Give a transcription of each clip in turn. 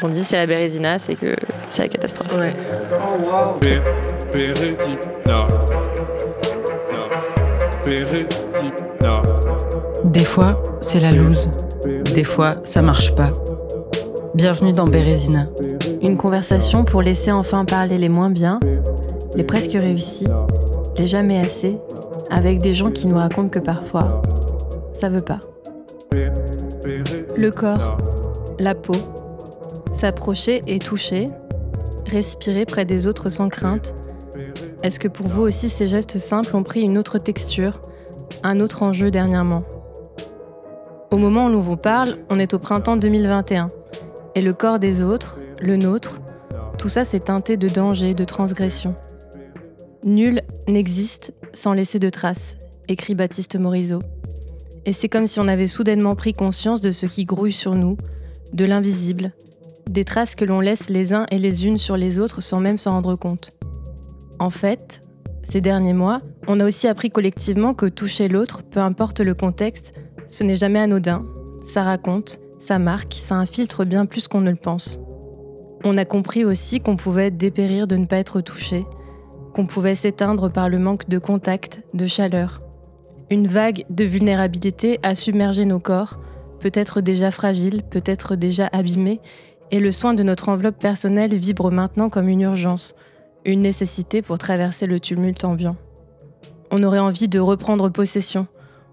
quand on dit c'est la Bérésina, c'est que c'est la catastrophe. Ouais. Des fois, c'est la loose. Des fois, ça marche pas. Bienvenue dans Bérésina. Une conversation pour laisser enfin parler les moins bien, les presque réussis, les jamais assez, avec des gens qui nous racontent que parfois, ça veut pas. Le corps, la peau, s'approcher et toucher, respirer près des autres sans crainte. Est-ce que pour vous aussi ces gestes simples ont pris une autre texture, un autre enjeu dernièrement? Au moment où l'on vous parle, on est au printemps 2021. Et le corps des autres, le nôtre, tout ça s'est teinté de danger, de transgression. Nul n'existe sans laisser de traces, écrit Baptiste Morisot. Et c'est comme si on avait soudainement pris conscience de ce qui grouille sur nous, de l'invisible, des traces que l'on laisse les uns et les unes sur les autres sans même s'en rendre compte. En fait, ces derniers mois, on a aussi appris collectivement que toucher l'autre, peu importe le contexte, ce n'est jamais anodin, ça raconte, ça marque, ça infiltre bien plus qu'on ne le pense. On a compris aussi qu'on pouvait dépérir de ne pas être touché, qu'on pouvait s'éteindre par le manque de contact, de chaleur. Une vague de vulnérabilité a submergé nos corps, peut-être déjà fragiles, peut-être déjà abîmés, et le soin de notre enveloppe personnelle vibre maintenant comme une urgence, une nécessité pour traverser le tumulte ambiant. On aurait envie de reprendre possession,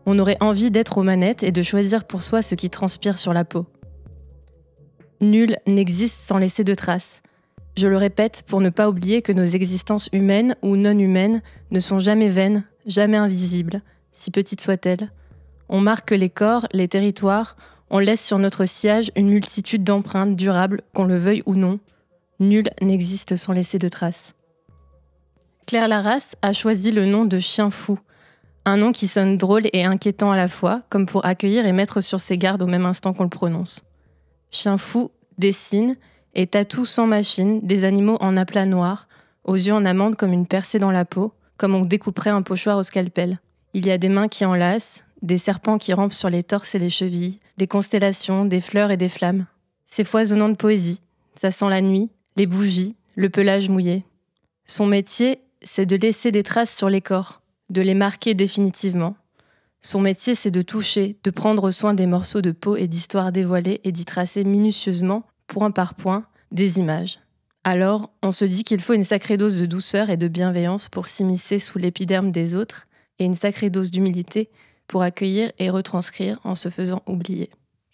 on aurait envie d'être aux manettes et de choisir pour soi ce qui transpire sur la peau. Nul n'existe sans laisser de traces. Je le répète pour ne pas oublier que nos existences humaines ou non humaines ne sont jamais vaines, jamais invisibles, si petites soient-elles. On marque les corps, les territoires, on laisse sur notre sillage une multitude d'empreintes durables, qu'on le veuille ou non. Nul n'existe sans laisser de traces. Claire Larras a choisi le nom de chien fou, un nom qui sonne drôle et inquiétant à la fois, comme pour accueillir et mettre sur ses gardes au même instant qu'on le prononce. Chien fou dessine et tatoue sans machine des animaux en aplat noir, aux yeux en amande comme une percée dans la peau, comme on découperait un pochoir au scalpel. Il y a des mains qui enlacent, des serpents qui rampent sur les torses et les chevilles, des constellations, des fleurs et des flammes. C'est foisonnant de poésie, ça sent la nuit, les bougies, le pelage mouillé. Son métier, c'est de laisser des traces sur les corps, de les marquer définitivement. Son métier, c'est de toucher, de prendre soin des morceaux de peau et d'histoire dévoilés et d'y tracer minutieusement, point par point, des images. Alors, on se dit qu'il faut une sacrée dose de douceur et de bienveillance pour s'immiscer sous l'épiderme des autres, et une sacrée dose d'humilité pour accueillir et retranscrire en se faisant oublier.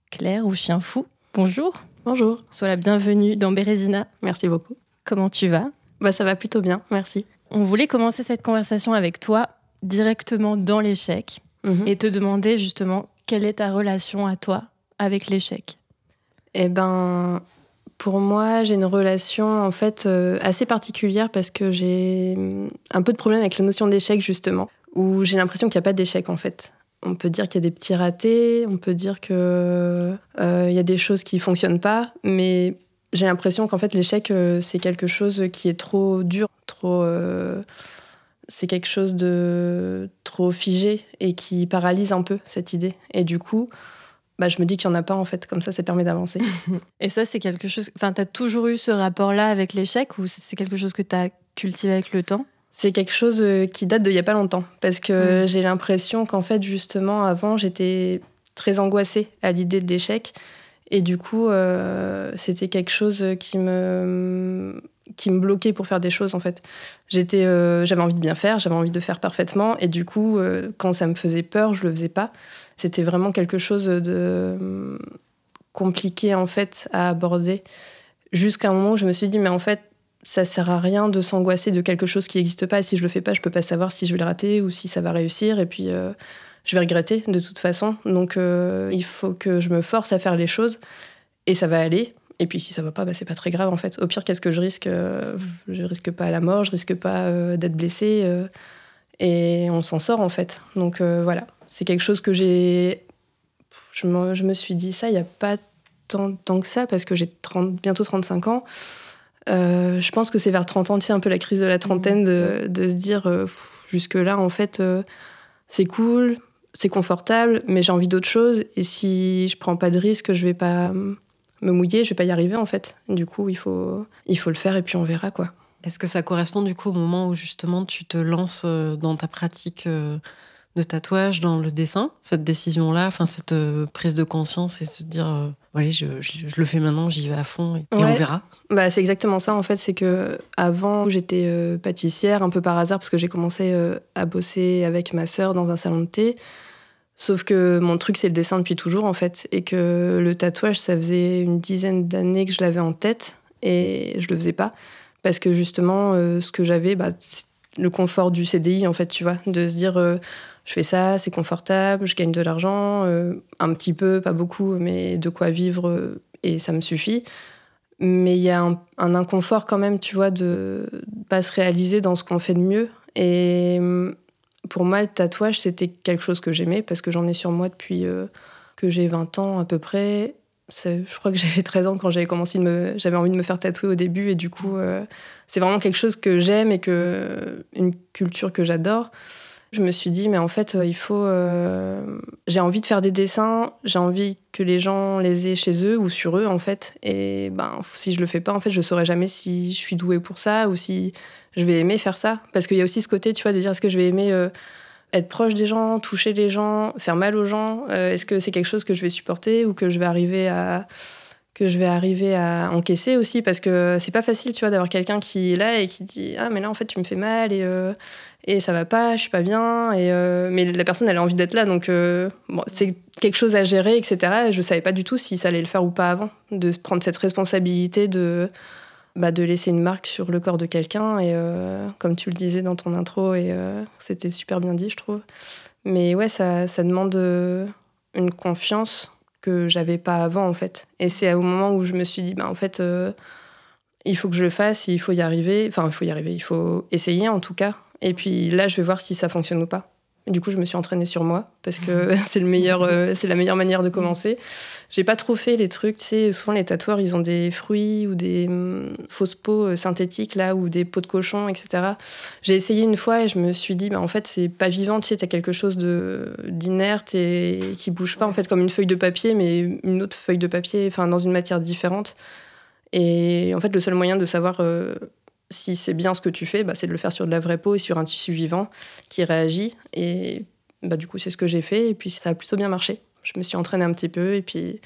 Claire ou chien fou, bonjour. Bonjour. Sois la bienvenue dans Bérésina. Merci beaucoup. Comment tu vas? Bah ça va plutôt bien, merci. On voulait commencer cette conversation avec toi directement dans l'échec Mhm. et te demander justement quelle est ta relation à toi avec l'échec? Eh ben, pour moi, j'ai une relation en fait euh, assez particulière parce que j'ai hum, un peu de problème avec la notion d'échec justement, où j'ai l'impression qu'il n'y a pas d'échec en fait. On peut dire qu'il y a des petits ratés, on peut dire que euh, y a des choses qui fonctionnent pas, mais j'ai l'impression qu'en fait l'échec euh, c'est quelque chose qui est trop dur, trop euh, c'est quelque chose de trop figé et qui paralyse un peu cette idée. Et du coup, bah, je me dis qu'il n'y en a pas en fait, comme ça ça permet d'avancer. Et ça, c'est quelque chose. Enfin, tu as toujours eu ce rapport-là avec l'échec ou c'est quelque chose que tu as cultivé avec le temps? C'est quelque chose euh, qui date d'il n'y a pas longtemps. Parce que Mm. j'ai l'impression qu'en fait, justement, avant, j'étais très angoissée à l'idée de l'échec. Et du coup, euh, c'était quelque chose qui me, qui me bloquait pour faire des choses, en fait. J'étais, euh, j'avais envie de bien faire, j'avais envie de faire parfaitement. Et du coup, euh, quand ça me faisait peur, je le faisais pas. C'était vraiment quelque chose de hum, compliqué, en fait, à aborder. Jusqu'à un moment où je me suis dit, mais en fait, ça sert à rien de s'angoisser de quelque chose qui n'existe pas. Si je le fais pas, je peux pas savoir si je vais le rater ou si ça va réussir. Et puis, euh, je vais regretter de toute façon. Donc, euh, il faut que je me force à faire les choses et ça va aller. Et puis, si ça va pas, bah, c'est pas très grave en fait. Au pire, qu'est-ce que je risque Euh, Je risque pas la mort, je risque pas d'être blessée. euh, et on s'en sort en fait. Donc, voilà. C'est quelque chose que j'ai. Je me, suis dit ça il y a pas tant, tant que ça parce que j'ai 30 bientôt 35 ans. Euh, je pense que c'est vers 30 ans, tu sais, un peu la crise de la trentaine, de, de se dire euh, jusque-là, en fait, euh, c'est cool, c'est confortable, mais j'ai envie d'autre chose. Et si je prends pas de risque, je vais pas me mouiller, je vais pas y arriver en fait. Du coup, il faut, il faut le faire et puis on verra quoi. Est-ce que ça correspond du coup au moment où justement tu te lances dans ta pratique de tatouage, dans le dessin, cette décision-là, enfin cette euh, prise de conscience et se dire, voilà, je, je, le fais maintenant, j'y vais à fond et, on verra. Bah, c'est exactement ça en fait, c'est que avant j'étais pâtissière un peu par hasard parce que j'ai commencé à bosser avec ma sœur dans un salon de thé. Sauf que mon truc, c'est le dessin depuis toujours, en fait. Et que le tatouage, ça faisait une dizaine d'années que je l'avais en tête et je le faisais pas. Parce que justement, euh, ce que j'avais, bah, le confort du CDI, en fait, tu vois. De se dire, euh, je fais ça, c'est confortable, je gagne de l'argent, euh, un petit peu, pas beaucoup, mais de quoi vivre et ça me suffit. Mais il y a un, un, inconfort quand même, tu vois, de pas se réaliser dans ce qu'on fait de mieux. Et pour moi, le tatouage, c'était quelque chose que j'aimais parce que j'en ai sur moi depuis euh, que j'ai 20 ans à peu près. Je crois que j'avais 13 ans quand j'avais commencé, me... j'avais envie de me faire tatouer au début et du coup, euh, c'est vraiment quelque chose que j'aime et que une culture que j'adore. Je me suis dit, mais en fait, il faut. Euh, j'ai envie de faire des dessins, j'ai envie que les gens les aient chez eux ou sur eux, en fait. Et ben, si je le fais pas, en fait, je saurais jamais si je suis douée pour ça ou si je vais aimer faire ça. Parce qu'il y a aussi ce côté, tu vois, de dire est-ce que je vais aimer euh, être proche des gens, toucher les gens, faire mal aux gens euh, Est-ce que c'est quelque chose que je vais supporter ou que je vais arriver à encaisser aussi? Parce que c'est pas facile tu vois d'avoir quelqu'un qui est là et qui dit ah mais là en fait tu me fais mal et euh, et ça va pas je suis pas bien et mais la personne elle a envie d'être là donc c'est quelque chose à gérer etc et je savais pas du tout si ça allait le faire ou pas avant de prendre cette responsabilité de bah, de laisser une marque sur le corps de quelqu'un. Et euh, comme tu le disais dans ton intro, et euh, c'était super bien dit, je trouve. Mais ouais, ça, ça demande euh, une confiance que j'avais pas avant, en fait. Et c'est au moment où je me suis dit, bah, en fait, il faut que je le fasse, il faut y arriver. Enfin, il faut y arriver, il faut essayer en tout cas. Et puis là, je vais voir si ça fonctionne ou pas. Du coup, je me suis entraînée sur moi parce que c'est le meilleur, euh, c'est la meilleure manière de commencer. J'ai pas trop fait les trucs, tu sais, souvent les tatoueurs, ils ont des fruits ou des hum, fausses peaux euh, synthétiques là ou des peaux de cochon, etc. J'ai essayé une fois et je me suis dit, bah, en fait, c'est pas vivant, tu sais, t'as quelque chose de d'inerte et qui bouge pas, en fait, comme une feuille de papier, mais une autre feuille de papier, enfin, dans une matière différente. Et en fait, le seul moyen de savoir euh, si c'est bien ce que tu fais, bah, c'est de le faire sur de la vraie peau et sur un tissu vivant qui réagit. Et bah, du coup, c'est ce que j'ai fait. Et puis, ça a plutôt bien marché. Je me suis entraînée un petit peu. Et puis,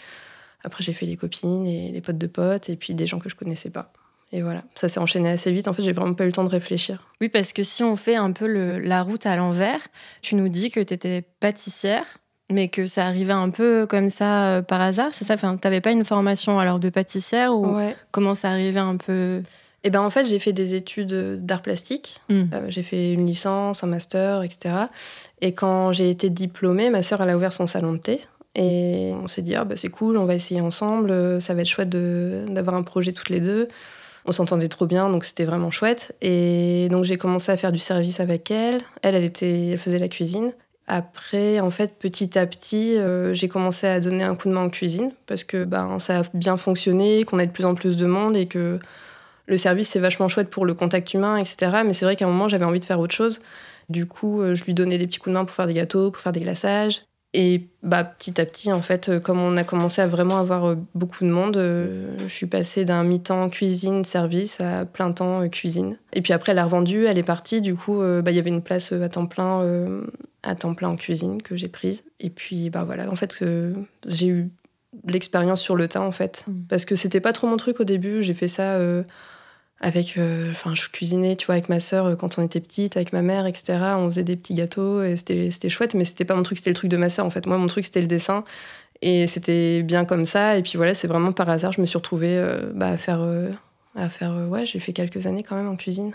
après, j'ai fait les copines et les potes de potes. Et puis, des gens que je connaissais pas. Et voilà, ça s'est enchaîné assez vite. En fait, j'ai vraiment pas eu le temps de réfléchir. Oui, parce que si on fait un peu la route à l'envers, tu nous dis que tu étais pâtissière, mais que ça arrivait un peu comme ça euh, par hasard, c'est ça? Enfin, t'avais pas une formation alors de pâtissière ou comment ça arrivait un peu? Eh ben, en fait, j'ai fait des études d'art plastique. Hmm. Euh, j'ai fait une licence, un master, etc. Et quand j'ai été diplômée, ma sœur, elle a ouvert son salon de thé. Et on s'est dit, ah, bah, c'est cool, on va essayer ensemble. Ça va être chouette d'avoir un projet toutes les deux. On s'entendait trop bien, donc c'était vraiment chouette. Et donc, j'ai commencé à faire du service avec elle. Elle, elle, était, elle faisait la cuisine. Après, en fait, petit à petit, euh, j'ai commencé à donner un coup de main en cuisine parce que ben, ça a bien fonctionné, qu'on a de plus en plus de monde et que le service, c'est vachement chouette pour le contact humain, etc. Mais c'est vrai qu'à un moment, j'avais envie de faire autre chose. Du coup, euh, je lui donnais des petits coups de main pour faire des gâteaux, pour faire des glaçages. Et bah, petit à petit, en fait, euh, comme on a commencé à vraiment avoir euh, beaucoup de monde, je suis passée d'un mi-temps cuisine-service à plein temps cuisine. Et puis après, elle a revendu, elle est partie. Du coup, bah, il y avait une place à temps plein, à temps plein en cuisine que j'ai prise. Et puis, bah voilà, en fait, j'ai eu l'expérience sur le tas, en fait. Mmh. Parce que c'était pas trop mon truc au début. J'ai fait ça avec euh, enfin je cuisinais tu vois avec ma sœur euh, quand on était petite avec ma mère etc on faisait des petits gâteaux et c'était chouette mais c'était pas mon truc c'était le truc de ma sœur en fait. Moi mon truc c'était le dessin. Et c'était bien comme ça. Et puis voilà c'est vraiment par hasard je me suis retrouvée euh, bah, à faire à faire ouais j'ai fait quelques années quand même en cuisine.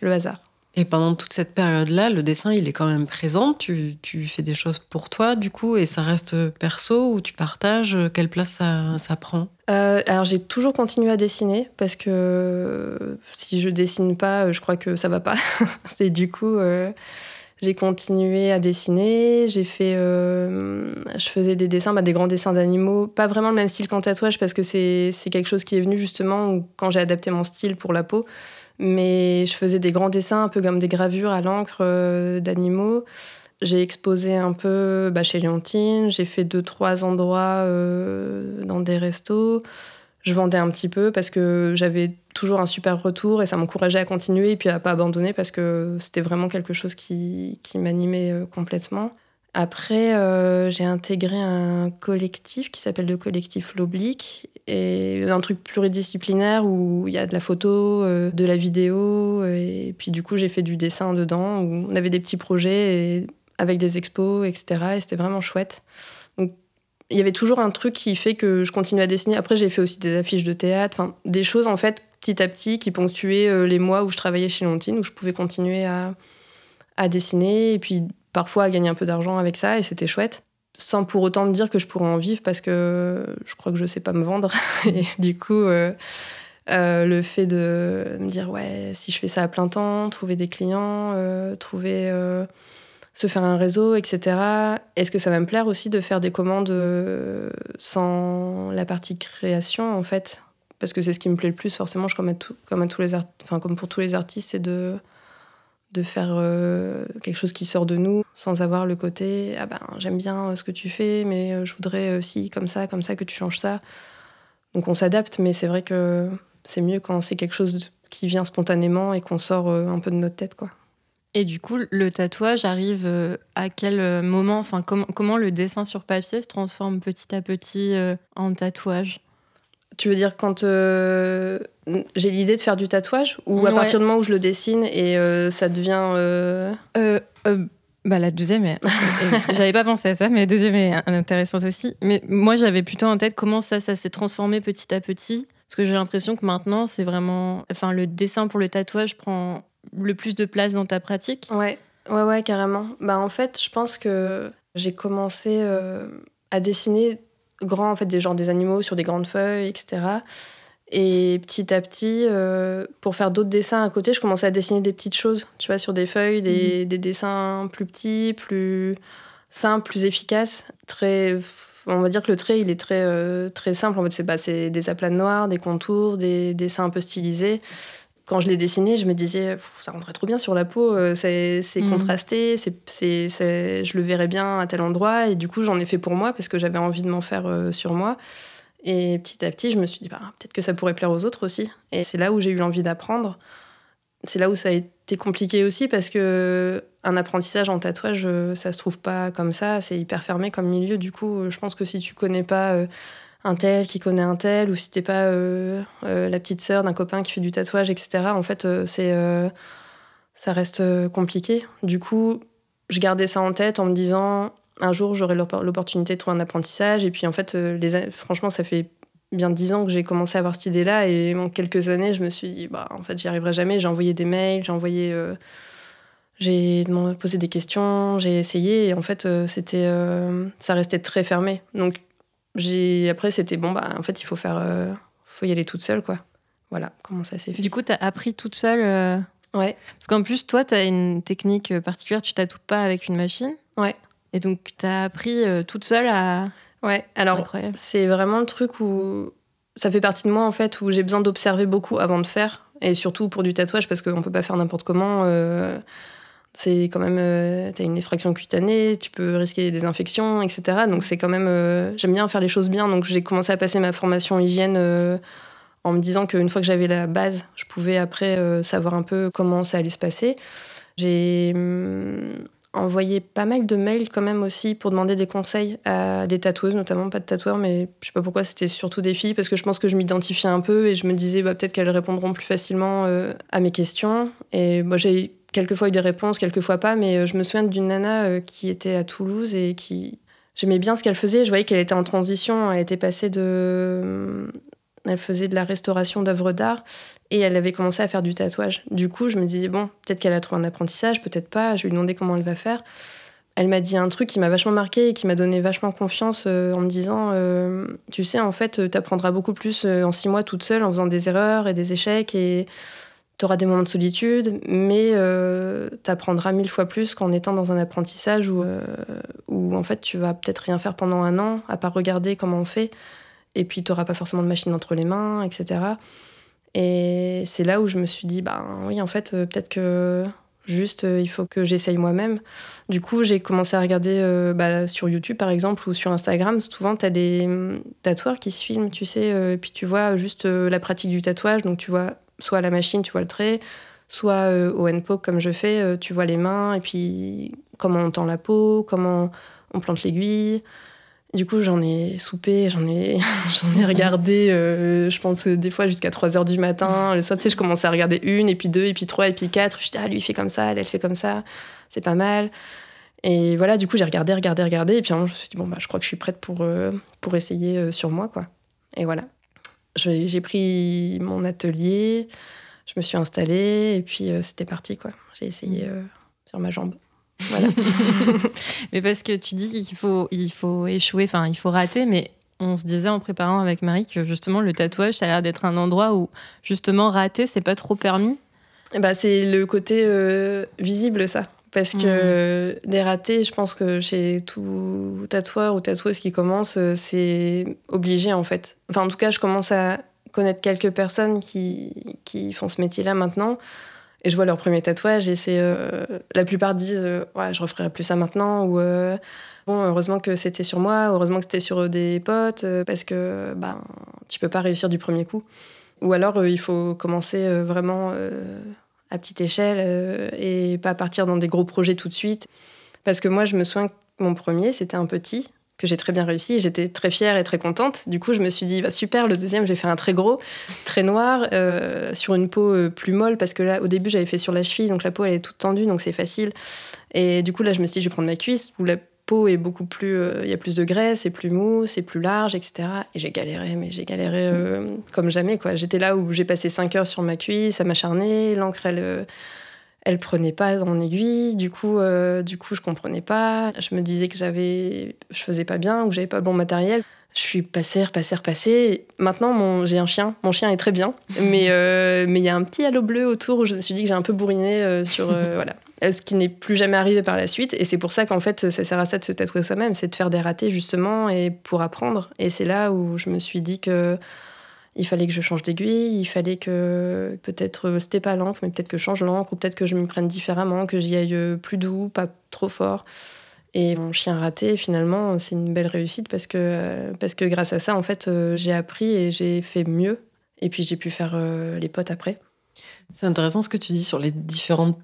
Le hasard. Et pendant toute cette période-là, le dessin, il est quand même présent. Tu, fais des choses pour toi, du coup, et ça reste perso ou tu partages Quelle place ça, prend? Euh, Alors, j'ai toujours continué à dessiner parce que si je dessine pas, je crois que ça va pas. C'est du coup. Euh, j'ai continué à dessiner, j'ai fait, euh, je faisais des dessins, bah, des grands dessins d'animaux, pas vraiment le même style qu'en tatouage parce que c'est quelque chose qui est venu justement quand j'ai adapté mon style pour la peau. Mais je faisais des grands dessins, un peu comme des gravures à l'encre euh, d'animaux. J'ai exposé un peu bah, chez Léontine, j'ai fait deux, trois endroits euh, dans des restos. Je vendais un petit peu parce que j'avais toujours un super retour et ça m'encourageait à continuer et puis à pas abandonner parce que c'était vraiment quelque chose qui, qui m'animait euh, complètement. Après, euh, j'ai intégré un collectif qui s'appelle le collectif L'Oblique, et un truc pluridisciplinaire où il y a de la photo, de la vidéo, et puis du coup j'ai fait du dessin dedans, où on avait des petits projets avec des expos, etc. Et c'était vraiment chouette. Donc il y avait toujours un truc qui fait que je continue à dessiner. Après j'ai fait aussi des affiches de théâtre, des choses en fait petit à petit qui ponctuaient euh, les mois où je travaillais chez Lontine, où je pouvais continuer à, à dessiner. Et puis parfois à gagner un peu d'argent avec ça et c'était chouette. Sans pour autant me dire que je pourrais en vivre parce que je crois que je sais pas me vendre. et du coup, euh, euh, le fait de me dire, ouais, si je fais ça à plein temps, trouver des clients, trouver. Se faire un réseau, etc. Est-ce que ça va me plaire aussi de faire des commandes sans la partie création, en fait? Parce que c'est ce qui me plaît le plus, forcément, je, comme, comme, à tous les enfin, comme pour tous les artistes, c'est de de faire euh, quelque chose qui sort de nous sans avoir le côté ah ben j'aime bien ce que tu fais mais euh, je voudrais aussi comme ça comme ça que tu changes ça donc on s'adapte mais c'est vrai que c'est mieux quand c'est quelque chose qui vient spontanément et qu'on sort euh, un peu de notre tête quoi et du coup le tatouage arrive à quel moment enfin comment le dessin sur papier se transforme petit à petit en tatouage? Tu veux dire quand euh, j'ai l'idée de faire du tatouage ou à partir du moment où je le dessine et euh, ça devient. Euh, bah, la deuxième, j'avais pas pensé à ça, mais la deuxième est intéressante aussi. Mais moi, j'avais plutôt en tête comment ça, ça s'est transformé petit à petit. Parce que j'ai l'impression que maintenant, c'est vraiment. Enfin, le dessin pour le tatouage prend le plus de place dans ta pratique. Ouais, ouais, ouais, carrément. Bah, en fait, je pense que j'ai commencé à dessiner grand, en fait, des genres des animaux sur des grandes feuilles, etc. Et petit à petit, euh, pour faire d'autres dessins à côté, je commençais à dessiner des petites choses, tu vois, sur des feuilles, des, des dessins plus petits, plus simples, plus efficaces. Très, on va dire que le trait, il est très, euh, très simple. En fait, c'est bah, des aplats noirs, des contours, des dessins un peu stylisés quand je l'ai dessiné, je me disais, ça rendrait trop bien sur la peau, euh, c'est mhm. contrasté, c'est, je le verrais bien à tel endroit. Et du coup, j'en ai fait pour moi parce que j'avais envie de m'en faire euh, sur moi. Et petit à petit, je me suis dit, bah, peut-être que ça pourrait plaire aux autres aussi. Et c'est là où j'ai eu envie d'apprendre. C'est là où ça a été compliqué aussi parce que un apprentissage en tatouage, euh, ça se trouve pas comme ça, c'est hyper fermé comme milieu. Du coup, je pense que si tu connais pas un tel qui connaît un tel, ou si t'es pas euh, euh, la petite sœur d'un copain qui fait du tatouage, etc. En fait, euh, c'est ça reste compliqué. Du coup, je gardais ça en tête en me disant un jour j'aurai l'opportunité de trouver un apprentissage. Et puis en fait, les, franchement, ça fait bien dix ans que j'ai commencé à avoir cette idée-là. Et en quelques années, je me suis dit, bah, en fait, j'y arriverai jamais. J'ai envoyé des mails, j'ai envoyé. j'ai posé des questions, j'ai essayé. Et en fait, c'était, ça restait très fermé. Donc, après c'était bon bah en fait il faut faire euh, faut y aller toute seule quoi. Voilà comment ça s'est fait. Du coup tu as appris toute seule euh, ouais. parce qu'en plus toi tu as une technique particulière tu tatoues pas avec une machine. Ouais. Et donc tu as appris euh, toute seule à ouais alors c'est vraiment le truc où ça fait partie de moi en fait où j'ai besoin d'observer beaucoup avant de faire et surtout pour du tatouage parce qu'on peut pas faire n'importe comment c'est quand même, euh, une effraction cutanée, tu peux risquer des infections, etc. Donc c'est quand même, euh, j'aime bien faire les choses bien. Donc j'ai commencé à passer ma formation hygiène euh, en me disant qu'une fois que j'avais la base, je pouvais après savoir un peu comment ça allait se passer. J'ai hum, envoyé pas mal de mails quand même aussi pour demander des conseils à des tatoueuses, notamment pas de tatoueurs, mais je sais pas pourquoi c'était surtout des filles parce que je pense que je m'identifiais un peu et je me disais bah, peut-être qu'elles répondront plus facilement à mes questions. Et moi j'ai quelquefois eu des réponses, quelquefois pas, mais euh, je me souviens d'une nana euh, qui était à Toulouse et qui. J'aimais bien ce qu'elle faisait. Je voyais qu'elle était en transition. Elle était passée de. Euh, elle faisait de la restauration d'œuvres d'art et elle avait commencé à faire du tatouage. Du coup, je me disais, bon, peut-être qu'elle a trouvé un apprentissage, peut-être pas. Je lui demander comment elle va faire. Elle m'a dit un truc qui m'a vachement marqué et qui m'a donné vachement confiance en me disant Tu sais, en fait, tu apprendras beaucoup plus en six mois toute seule en faisant des erreurs et des échecs. Et tu auras des moments de solitude, mais euh, tu apprendras mille fois plus qu'en étant dans un apprentissage où, euh, où en fait tu vas peut-être rien faire pendant un an, à part regarder comment on fait, et puis tu n'auras pas forcément de machine entre les mains, etc. Et c'est là où je me suis dit, bah oui, en fait, euh, peut-être que Juste, euh, il faut que j'essaye moi-même. Du coup, j'ai commencé à regarder bah, sur YouTube, par exemple, ou sur Instagram. Souvent, tu as des hum, tatoueurs qui se filment, tu sais, et puis tu vois juste la pratique du tatouage. Donc, tu vois soit à la machine, tu vois le trait, soit au handpoke, comme je fais, tu vois les mains, et puis comment on tend la peau, comment on plante l'aiguille. Du coup, j'en ai soupé, j'en ai, j'en ai regardé, euh, je pense, des fois jusqu'à 3 heures du matin. Le soir, tu sais, je commençais à regarder une, et puis deux, et puis trois, et puis quatre. Je dis, ah, lui, il fait comme ça, elle, elle fait comme ça. C'est pas mal. Et voilà, du coup, j'ai regardé, regardé, regardé. Et puis, je me suis dit, bon, bah, je crois que je suis prête pour, euh, pour essayer euh, sur moi, quoi. Et voilà. J'ai pris mon atelier, je me suis installée, et puis c'était parti, quoi. J'ai essayé sur ma jambe. Voilà. mais parce que tu dis qu'il faut, il faut échouer, enfin, il faut rater, mais on se disait en préparant avec Marie que justement le tatouage, ça a l'air d'être un endroit où justement rater, c'est pas trop permis? Bah, c'est le côté euh, visible, ça. Parce que mmh. des ratés, je pense que chez tout tatoueur ou tatoueuse qui commence, euh, c'est obligé en fait. Enfin, en tout cas, je commence à connaître quelques personnes qui, qui font ce métier-là maintenant. Et je vois leur premier tatouage et c'est euh, la plupart disent euh, ouais je referai plus ça maintenant ou euh, bon heureusement que c'était sur moi heureusement que c'était sur des potes parce que ben tu peux pas réussir du premier coup ou alors il faut commencer vraiment à petite échelle et pas partir dans des gros projets tout de suite parce que moi je me souviens que mon premier c'était un petit que j'ai très bien réussi. J'étais très fière et très contente. Du coup, je me suis dit, bah, super, le deuxième, j'ai fait un très gros, très noir, euh, sur une peau euh, plus molle, parce que là, au début, j'avais fait sur la cheville, donc la peau, elle est toute tendue, donc c'est facile. Et du coup, là, je me suis dit, je vais prendre ma cuisse, où la peau est beaucoup plus. Euh, il y a plus de graisse, c'est plus mou, c'est plus large, etc. Et j'ai galéré, mais j'ai galéré comme jamais, quoi. J'étais là où j'ai passé 5 heures sur ma cuisse, à m'acharner, l'encre, elle elle prenait pas mon aiguille. Du coup, euh, du coup, je comprenais pas. Je me disais que j'avais, je faisais pas bien ou que j'avais pas le bon matériel. Je suis passée, repassée, repassée. Maintenant, mon, j'ai un chien. Mon chien est très bien, mais euh, mais il y a un petit halo bleu autour où je me suis dit que j'ai un peu bourriné euh, sur voilà. Ce qui n'est plus jamais arrivé par la suite. Et c'est pour ça qu'en fait, ça sert à ça de se tatouer soi-même, c'est de faire des ratés justement et pour apprendre. Et c'est là où je me suis dit que il fallait que je change d'aiguille, il fallait que peut-être euh, c'était pas l'encre, mais peut-être que je change l'encre, ou peut-être que je me prenne différemment, que j'y aille euh, plus doux, pas trop fort. Et mon chien raté, finalement, c'est une belle réussite parce que, euh, parce que grâce à ça, en fait, j'ai appris et j'ai fait mieux. Et puis j'ai pu faire les potes après. C'est intéressant ce que tu dis sur les différentes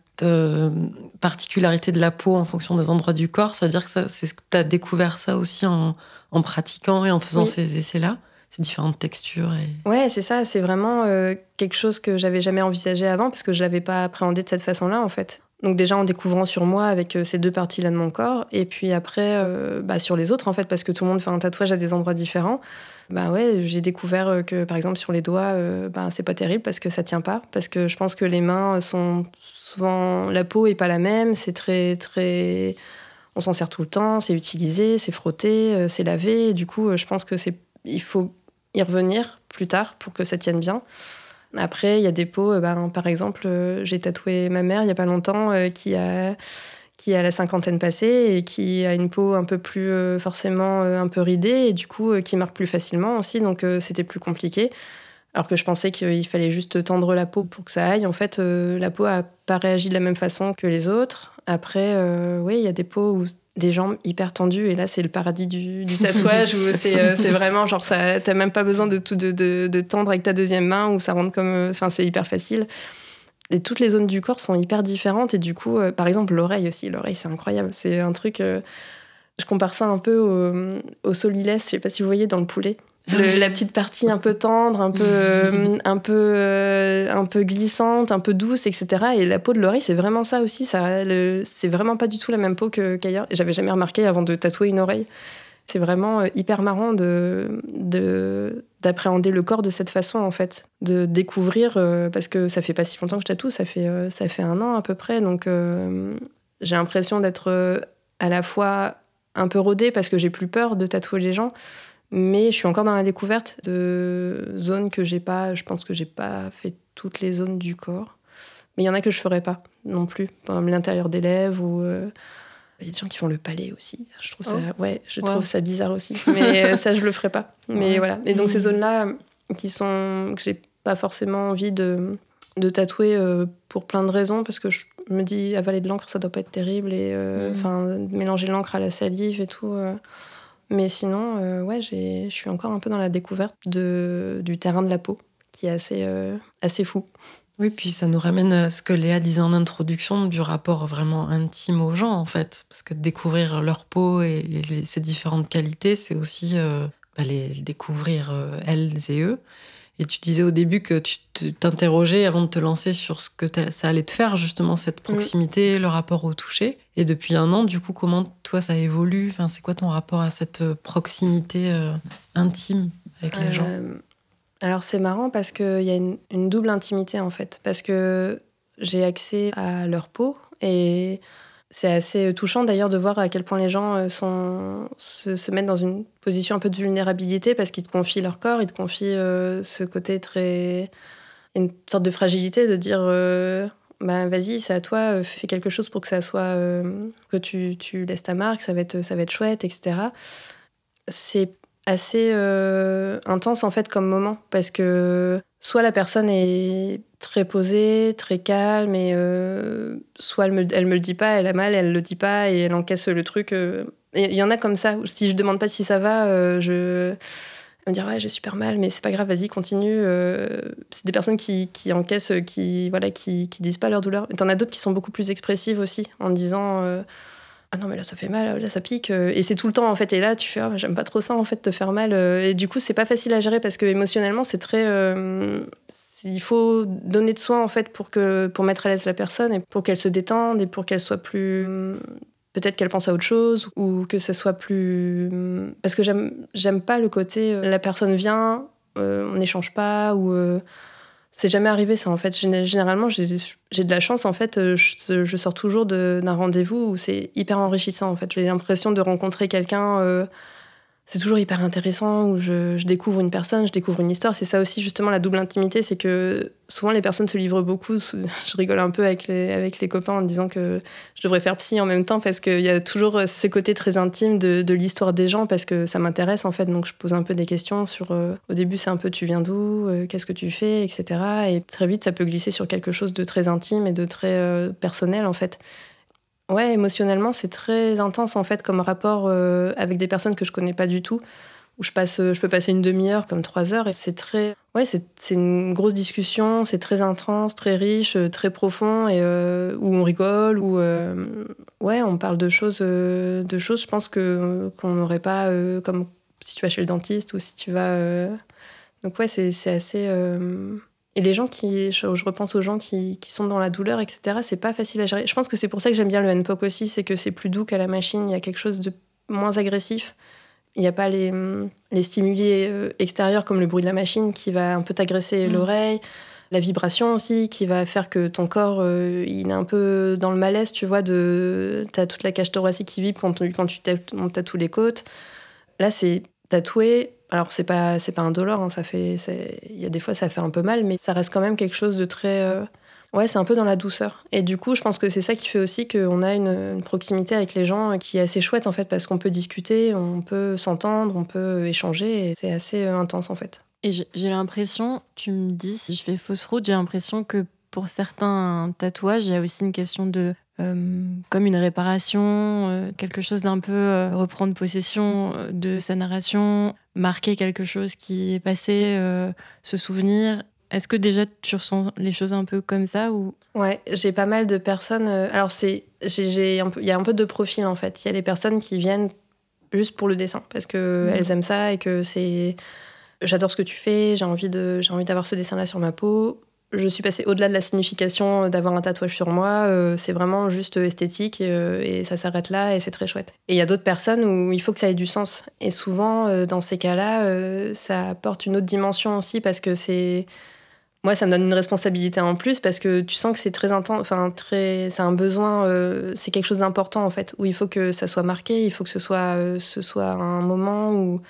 particularités de la peau en fonction des endroits du corps. C'est-à-dire que c'est ce que tu as découvert ça aussi en, en pratiquant et en faisant ces essais-là? Ces différentes textures. Et... Ouais, c'est ça. C'est vraiment euh, quelque chose que j'avais jamais envisagé avant parce que je l'avais pas appréhendé de cette façon-là, en fait. Donc déjà en découvrant sur moi avec euh, ces deux parties-là de mon corps, et puis après euh, bah, sur les autres, en fait, parce que tout le monde fait un tatouage à des endroits différents. Bah ouais, j'ai découvert que par exemple sur les doigts, bah, c'est pas terrible parce que ça tient pas, parce que je pense que les mains sont souvent la peau est pas la même, c'est très très on s'en sert tout le temps, c'est utilisé, c'est frotté, c'est lavé. du coup, je pense que c'est il faut y revenir plus tard pour que ça tienne bien. Après, il y a des peaux, euh, ben, par exemple, euh, j'ai tatoué ma mère il n'y a pas longtemps euh, qui a qui a la cinquantaine passée et qui a une peau un peu plus forcément un peu ridée et du coup qui marque plus facilement aussi. Donc c'était plus compliqué. Alors que je pensais qu'il fallait juste tendre la peau pour que ça aille. En fait la peau a pas réagi de la même façon que les autres. Après oui il y a des peaux où des jambes hyper tendues et là c'est le paradis du, tatouage où euh, c'est vraiment genre ça t'as même pas besoin de tout de, de, tendre avec ta deuxième main où ça rentre comme euh, enfin c'est hyper facile. Et toutes les zones du corps sont hyper différentes et du coup euh, par exemple l'oreille aussi l'oreille c'est incroyable. C'est un truc je compare ça un peu au, au solilès je sais pas si vous voyez dans le poulet la petite partie un peu tendre, un peu, euh, un peu, euh, un peu glissante, un peu douce, etc. Et la peau de l'oreille, c'est vraiment ça aussi. Ça, c'est vraiment pas du tout la même peau qu'ailleurs. J'avais jamais remarqué avant de tatouer une oreille. C'est vraiment euh, hyper marrant de, d'appréhender le corps de cette façon en fait, de découvrir parce que ça fait pas si longtemps que je tatoue, ça fait ça fait un an à peu près, donc j'ai l'impression d'être à la fois un peu rodée parce que j'ai plus peur de tatouer les gens, mais je suis encore dans la découverte de zones que j'ai pas. Je pense que j'ai pas fait toutes les zones du corps. Mais il y en a que je ferais pas non plus. Par exemple, l'intérieur des lèvres ou. Euh, il y a des gens qui font le palais aussi. Je trouve ça, oh. ouais, je trouve ça bizarre aussi. Mais euh, ça, je le ferai pas. Mais voilà. Et donc, ces zones-là, qui sont. que j'ai pas forcément envie de, de tatouer pour plein de raisons, parce que je me dis avaler de l'encre, ça doit pas être terrible, et mm. enfin mélanger l'encre à la salive et tout. Mais sinon, ouais, je suis encore un peu dans la découverte de, du terrain de la peau, qui est assez, assez fou. Oui, puis ça nous ramène à ce que Léa disait en introduction du rapport vraiment intime aux gens, en fait. Parce que découvrir leur peau et, ses différentes qualités, c'est aussi euh, bah, les découvrir euh, elles et eux. Et tu disais au début que tu t'interrogeais avant de te lancer sur ce que ça allait te faire, justement, cette mm. proximité, le rapport au toucher. Et depuis un an, du coup, comment toi ça évolue? Enfin, C'est quoi ton rapport à cette proximité euh, intime avec les gens? Alors c'est marrant parce qu'il y a une, double intimité en fait, parce que j'ai accès à leur peau et c'est assez touchant d'ailleurs de voir à quel point les gens euh, sont, se, mettent dans une position un peu de vulnérabilité parce qu'ils te confient leur corps, ils te confient euh, ce côté très... une sorte de fragilité de dire... Euh, bah, vas-y, c'est à toi, fais quelque chose pour que ça soit... que tu, tu, laisses ta marque, ça va être, ça va être chouette, etc. C'est assez euh, intense en fait comme moment parce que soit la personne est très posée, très calme et euh, soit elle me, elle me le dit pas, elle a mal, elle le dit pas et elle encaisse le truc. Euh. Il y en a comme ça. Si je demande pas si ça va, je elle me dire ouais j'ai super mal mais c'est pas grave vas-y continue c'est des personnes qui, qui, encaissent qui voilà qui, qui disent pas leur douleur t'en as d'autres qui sont beaucoup plus expressives aussi en disant ah non mais là ça fait mal, là ça pique euh, et c'est tout le temps en fait et là tu fais ah, j'aime pas trop ça en fait te faire mal euh, et du coup c'est pas facile à gérer parce que émotionnellement c'est très euh, il faut donner de soi en fait pour que pour mettre à l'aise la personne et pour qu'elle se détende et pour qu'elle soit plus peut-être qu'elle pense à autre chose ou que ce soit plus parce que j'aime j'aime pas le côté la personne vient on n'échange pas ou c'est jamais arrivé ça en fait. Généralement, j'ai de la chance en fait. Euh, je, sors toujours d'un rendez-vous où c'est hyper enrichissant en fait. J'ai l'impression de rencontrer quelqu'un euh, c'est toujours hyper intéressant où je, découvre une personne, je découvre une histoire. C'est ça aussi justement la double intimité, c'est que souvent les personnes se livrent beaucoup. Je rigole un peu avec les, avec les copains en disant que je devrais faire psy en même temps parce qu'il y a toujours ce côté très intime de, l'histoire des gens parce que ça m'intéresse en fait. Donc je pose un peu des questions sur. Euh, au début c'est un peu tu viens d'où, euh, qu'est-ce que tu fais, etc. Et très vite ça peut glisser sur quelque chose de très intime et de très euh, personnel en fait. Ouais, émotionnellement, c'est très intense en fait comme rapport euh, avec des personnes que je connais pas du tout. Où je passe, je peux passer une demi-heure comme trois heures et c'est très, ouais, c'est une grosse discussion, c'est très intense, très riche, très profond et euh, où on rigole, où euh, ouais, on parle de choses, de choses. Je pense qu'on n'aurait pas comme si tu vas chez le dentiste ou si tu vas. Donc ouais, c'est assez et les gens qui, je, repense aux gens qui, qui, sont dans la douleur, etc., c'est pas facile à gérer. Je pense que c'est pour ça que j'aime bien le NPOC aussi, c'est que c'est plus doux qu'à la machine, il y a quelque chose de moins agressif. Il n'y a pas les, les stimuli euh, extérieurs comme le bruit de la machine qui va un peu t'agresser mmh. l'oreille, la vibration aussi qui va faire que ton corps euh, il est un peu dans le malaise, tu vois, de t'as toute la cage thoracique qui vibre quand, quand tu montes à tous les côtes. Là, c'est tatoué, alors c'est pas c'est pas indolore, hein, ça fait il y a des fois ça fait un peu mal, mais ça reste quand même quelque chose de très euh, ouais c'est un peu dans la douceur. Et du coup je pense que c'est ça qui fait aussi qu'on a une, proximité avec les gens qui est assez chouette en fait parce qu'on peut discuter, on peut s'entendre, on peut échanger et c'est assez euh, intense en fait. Et j'ai l'impression, tu me dis si je fais fausse route, j'ai l'impression que pour certains tatouages, il y a aussi une question de euh, comme une réparation, euh, quelque chose d'un peu euh, reprendre possession de sa narration, marquer quelque chose qui est passé, se souvenir? Est-ce que déjà tu ressens les choses un peu comme ça ou? Ouais, j'ai pas mal de personnes. alors c'est, j'ai, il y a un peu de profil en fait. Il y a les personnes qui viennent juste pour le dessin parce que mmh. elles aiment ça et que c'est, j'adore ce que tu fais, j'ai envie de, j'ai envie d'avoir ce dessin là sur ma peau je suis passée au-delà de la signification d'avoir un tatouage sur moi. Euh, c'est vraiment juste esthétique euh, et, ça s'arrête là et c'est très chouette. Et il y a d'autres personnes où il faut que ça ait du sens. Et souvent, euh, dans ces cas-là, ça apporte une autre dimension aussi parce que c'est. Moi, ça me donne une responsabilité en plus parce que tu sens que c'est très intense, enfin, très. C'est un besoin, c'est quelque chose d'important en fait, où il faut que ça soit marqué, il faut que ce soit, ce soit un moment ou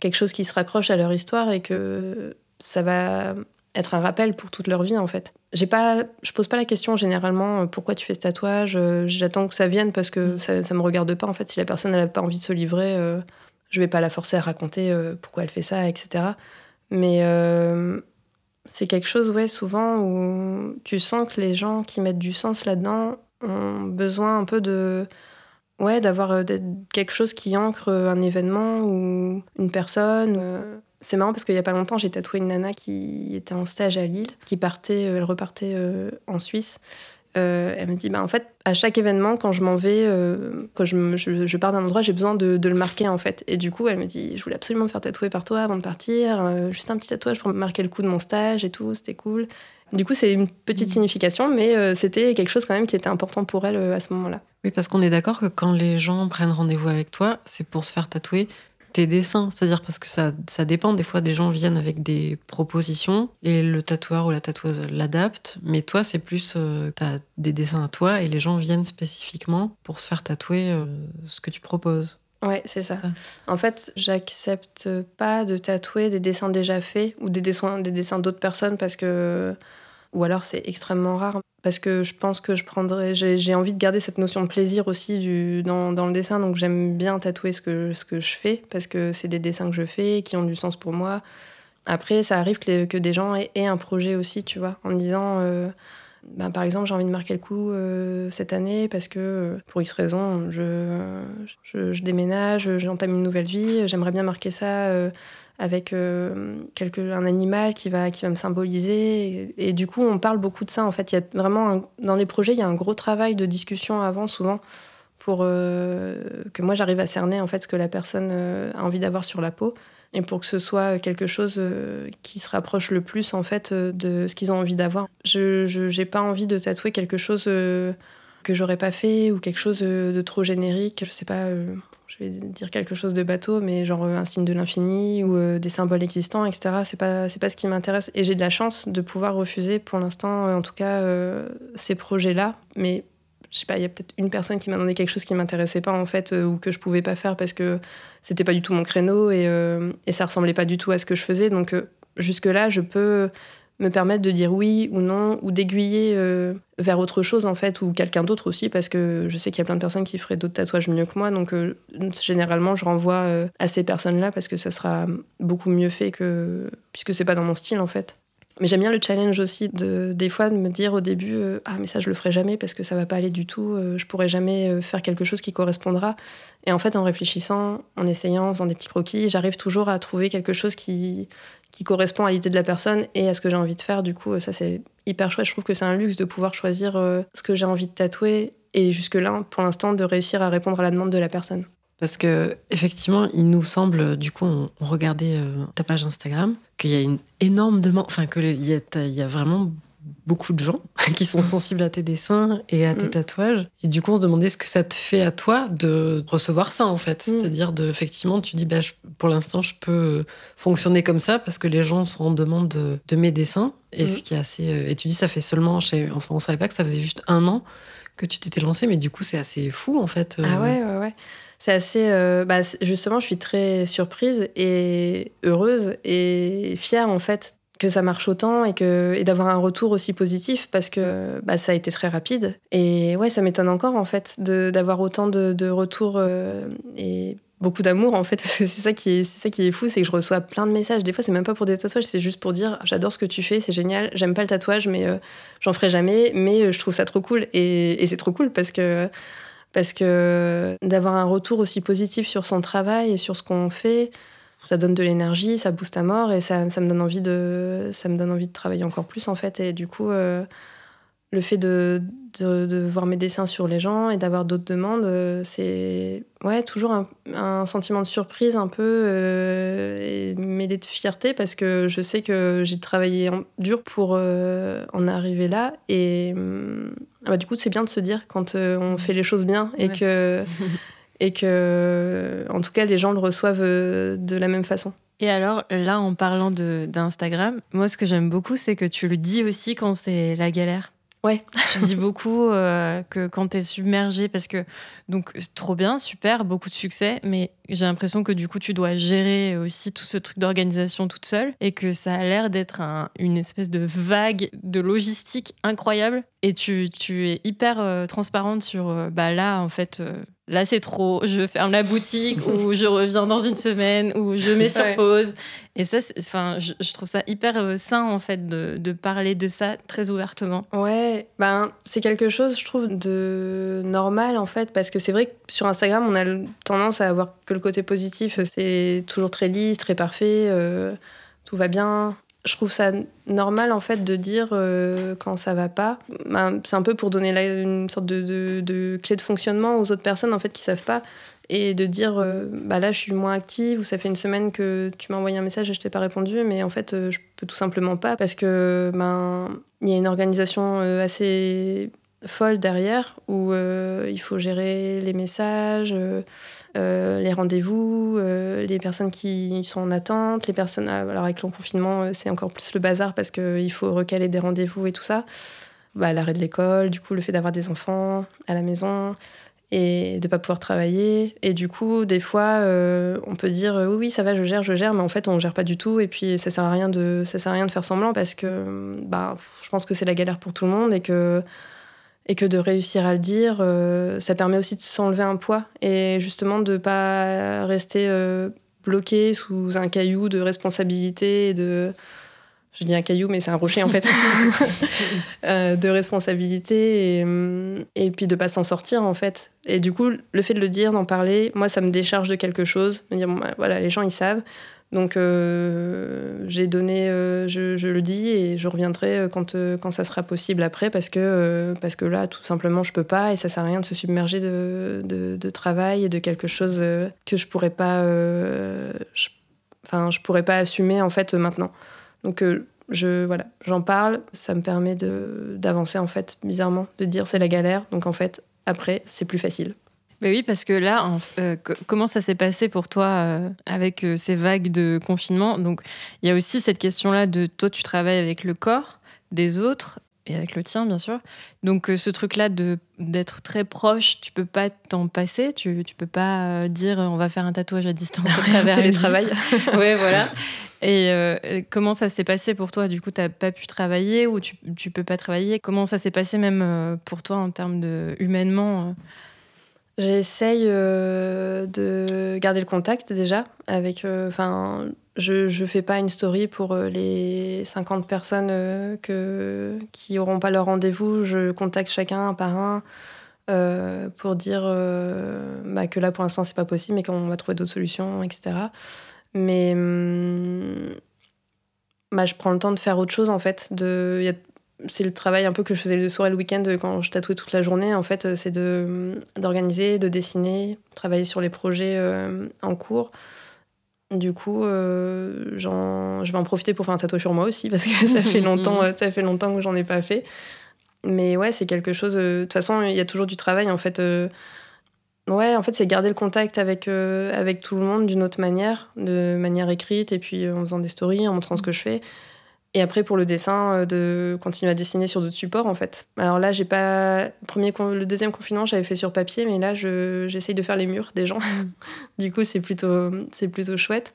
quelque chose qui se raccroche à leur histoire et que ça va être un rappel pour toute leur vie en fait. J'ai pas, je pose pas la question généralement euh, pourquoi tu fais ce tatouage. Euh, j'attends que ça vienne parce que ça, ça me regarde pas en fait. Si la personne n'a pas envie de se livrer, euh, je vais pas la forcer à raconter pourquoi elle fait ça, etc. Mais c'est quelque chose, ouais, souvent où tu sens que les gens qui mettent du sens là-dedans ont besoin un peu de. Ouais, d'avoir euh, quelque chose qui ancre un événement ou une personne. Euh. C'est marrant parce qu'il y a pas longtemps, j'ai tatoué une nana qui était en stage à Lille, qui partait, elle repartait en Suisse. Euh, elle me dit bah, en fait, à chaque événement, quand je m'en vais, euh, quand je, je, pars d'un endroit, j'ai besoin de, de, le marquer en fait. Et du coup, elle me dit je voulais absolument me faire tatouer par toi avant de partir, euh, juste un petit tatouage pour marquer le coup de mon stage et tout, c'était cool. Du coup, c'est une petite mmh. signification, mais c'était quelque chose quand même qui était important pour elle à ce moment-là. Oui, parce qu'on est d'accord que quand les gens prennent rendez-vous avec toi, c'est pour se faire tatouer tes dessins. C'est-à-dire parce que ça, ça dépend. Des fois, des gens viennent avec des propositions et le tatoueur ou la tatoueuse l'adapte. Mais toi, c'est plus, euh, tu as des dessins à toi et les gens viennent spécifiquement pour se faire tatouer euh, ce que tu proposes. Ouais, c'est ça. En fait, j'accepte pas de tatouer des dessins déjà faits ou des dessins, des dessins d'autres personnes parce que ou alors c'est extrêmement rare parce que je pense que je prendrais j'ai envie de garder cette notion de plaisir aussi du, dans, dans le dessin. Donc j'aime bien tatouer ce que, ce que je fais parce que c'est des dessins que je fais qui ont du sens pour moi. Après ça arrive que, que des gens aient, un projet aussi tu vois en disant euh, ben, par exemple j'ai envie de marquer le coup euh, cette année parce que pour X raisons je, je, déménage j'entame une nouvelle vie j'aimerais bien marquer ça euh, avec euh, quelque, un animal qui va, qui va me symboliser. Et, du coup, on parle beaucoup de ça. En fait, il y a vraiment dans les projets, il y a un gros travail de discussion avant, souvent, pour euh, que moi j'arrive à cerner en fait ce que la personne euh, a envie d'avoir sur la peau et pour que ce soit quelque chose qui se rapproche le plus en fait de ce qu'ils ont envie d'avoir. Je n'ai pas envie de tatouer quelque chose que j'aurais pas fait ou quelque chose de trop générique. Je sais pas, euh, je vais dire quelque chose de bateau, mais genre euh, un signe de l'infini ou euh, des symboles existants, etc. C'est pas, pas ce qui m'intéresse. Et j'ai de la chance de pouvoir refuser pour l'instant, en tout cas, ces projets-là. Mais je sais pas, il y a peut-être une personne qui m'a demandé quelque chose qui m'intéressait pas en fait ou que je pouvais pas faire parce que c'était pas du tout mon créneau et, et ça ressemblait pas du tout à ce que je faisais. Donc jusque là, je peux me permettre de dire oui ou non, ou d'aiguiller euh, vers autre chose en fait, ou quelqu'un d'autre aussi, parce que je sais qu'il y a plein de personnes qui feraient d'autres tatouages mieux que moi, donc euh, généralement je renvoie euh, à ces personnes-là parce que ça sera beaucoup mieux fait que puisque c'est pas dans mon style en fait. Mais j'aime bien le challenge aussi de des fois de me dire au début ah mais ça je le ferai jamais parce que ça va pas aller du tout, je pourrai jamais faire quelque chose qui correspondra. Et en fait en réfléchissant, en essayant, en faisant des petits croquis, j'arrive toujours à trouver quelque chose qui qui correspond à l'idée de la personne et à ce que j'ai envie de faire. Du coup, ça, c'est hyper chouette. Je trouve que c'est un luxe de pouvoir choisir euh, ce que j'ai envie de tatouer et jusque-là, pour l'instant, de réussir à répondre à la demande de la personne. Parce que effectivement, il nous semble, du coup, on, regardait euh, ta page Instagram, qu'il y a une énorme demande, enfin qu'il y, y a vraiment beaucoup de gens qui sont sensibles à tes dessins et à tes mm. tatouages. Et du coup, on se demandait ce que ça te fait à toi de recevoir ça, en fait. Mm. C'est-à-dire, de, effectivement, tu dis, bah, pour l'instant, je peux fonctionner comme ça parce que les gens sont en demande de, mes dessins. Et, mm. ce qui est assez, euh, et tu dis, ça fait seulement, chez, enfin, on savait pas que ça faisait juste un an que tu t'étais lancé, mais du coup, c'est assez fou, en fait. Euh. Ah ouais, ouais, ouais. C'est assez. Euh, bah, justement, je suis très surprise et heureuse et fière, en fait, que ça marche autant et, et d'avoir un retour aussi positif parce que bah, ça a été très rapide. Et ouais, ça m'étonne encore en fait d'avoir autant de, de retours euh, et beaucoup d'amour en fait. c'est ça qui est, c'est ça qui est fou, c'est que je reçois plein de messages. Des fois, c'est même pas pour des tatouages, c'est juste pour dire j'adore ce que tu fais, c'est génial. J'aime pas le tatouage, mais euh, j'en ferai jamais. Mais euh, je trouve ça trop cool et, et c'est trop cool parce que parce que d'avoir un retour aussi positif sur son travail et sur ce qu'on fait ça donne de l'énergie, ça booste à mort et ça, ça, me donne envie de, ça me donne envie de travailler encore plus en fait. Et du coup, euh, le fait de, de, voir mes dessins sur les gens et d'avoir d'autres demandes, euh, c'est ouais, toujours un, sentiment de surprise un peu euh, mêlé de fierté parce que je sais que j'ai travaillé dur pour en arriver là. Et ah bah, du coup, c'est bien de se dire quand on fait les choses bien et que. et que, en tout cas, les gens le reçoivent euh, de la même façon. Et alors, là, en parlant d'Instagram, moi, ce que j'aime beaucoup, c'est que tu le dis aussi quand c'est la galère. Ouais. Tu dis beaucoup euh, que quand tu es submergé, parce que, donc, trop bien, super, beaucoup de succès, mais j'ai l'impression que du coup, tu dois gérer aussi tout ce truc d'organisation toute seule et que ça a l'air d'être une espèce de vague de logistique incroyable. Et tu, tu es hyper euh, transparente sur, bah là, en fait, là c'est trop, je ferme la boutique ou je reviens dans une semaine ou je mets sur pause. Et ça, enfin, je, je trouve ça hyper euh, sain en fait de, de parler de ça très ouvertement. Ouais, ben c'est quelque chose, je trouve, de normal en fait, parce que c'est vrai que sur Instagram, on a tendance à avoir que le côté positif, c'est toujours très lisse, très parfait, euh, tout va bien. Je trouve ça normal en fait de dire euh, quand ça va pas. Ben, c'est un peu pour donner là une sorte de, de- clé de fonctionnement aux autres personnes en fait qui savent pas et de dire euh, bah là je suis moins active ou ça fait une semaine que tu m'as envoyé un message et je t'ai pas répondu mais en fait euh, je peux tout simplement pas parce que ben il y a une organisation assez folle derrière où il faut gérer les messages les rendez-vous euh, les personnes qui sont en attente les personnes euh, alors avec le confinement euh, c'est encore plus le bazar parce qu'il faut recaler des rendez-vous et tout ça bah, l'arrêt de l'école du coup le fait d'avoir des enfants à la maison et de pas pouvoir travailler. Et du coup, des fois, euh, on peut dire euh, oui, oui, ça va, je gère, je gère, mais en fait, on gère pas du tout. Et puis, ça sert rien de, ça sert à rien de faire semblant parce que, bah, je pense que c'est la galère pour tout le monde et que et que de réussir à le dire, euh, ça permet aussi de s'enlever un poids et justement de pas rester euh, bloqué sous un caillou de responsabilité et de je dis un caillou, mais c'est un rocher en fait, Euh, de responsabilité et, et puis de pas s'en sortir en fait. Et du coup, le fait de le dire, d'en parler, moi, ça me décharge de quelque chose. Me dire, bon, bah, voilà, les gens, ils savent. Donc, euh, j'ai donné, euh, je, le dis et je reviendrai euh, quand, ça sera possible après parce que, là, tout simplement, je peux pas et ça sert à rien de se submerger de, travail et de quelque chose que je pourrais pas, enfin, je pourrais pas assumer en fait maintenant. Donc, je voilà, j'en parle, ça me permet d'avancer en fait bizarrement, de dire c'est la galère. Donc en fait après c'est plus facile. Mais oui, parce que là, en- euh, co- comment ça s'est passé pour toi euh, avec euh, ces vagues de confinement? Donc, il y a aussi cette question-là de toi, tu travailles avec le corps des autres et avec le tien, bien sûr. Donc, ce truc-là de d'être très proche, tu peux pas t'en passer? Tu, tu peux pas dire on va faire un tatouage à distance à travers télétravail. vitre. ouais, voilà. Et euh, comment ça s'est passé pour toi? Du coup, tu n'as pas pu travailler ou tu, tu peux pas travailler? Comment ça s'est passé même pour toi en termes de humainement J'essaye euh, de garder le contact déjà avec. Enfin, je je fais pas une story pour euh, les 50 personnes euh, que qui auront pas leur rendez-vous. Je contacte chacun un par un. euh, pour dire euh, bah, que là pour l'instant c'est pas possible mais qu'on va trouver d'autres solutions etc mais hum, bah, je prends le temps de faire autre chose en fait c'est le travail un peu que je faisais le soir et le week-end euh, quand je tatouais toute la journée en fait euh, c'est de d'organiser de dessiner travailler sur les projets euh, en cours du coup euh, j'en- je vais en profiter pour faire un tatouage sur moi aussi parce que ça fait longtemps euh, ça fait longtemps que j'en ai pas fait mais ouais c'est quelque chose euh, de toute façon il y a toujours du travail en fait euh, Ouais, en fait, c'est garder le contact avec, euh, avec tout le monde d'une autre manière, de manière écrite, et puis euh, en faisant des stories, en montrant ce que je fais. Et après, pour le dessin, euh, de continuer à dessiner sur d'autres supports, en fait. Alors là, j'ai pas. le Premier, le deuxième confinement, j'avais fait sur papier, mais là, je- j'essaye de faire les murs des gens. du coup, c'est plutôt, plutôt chouette.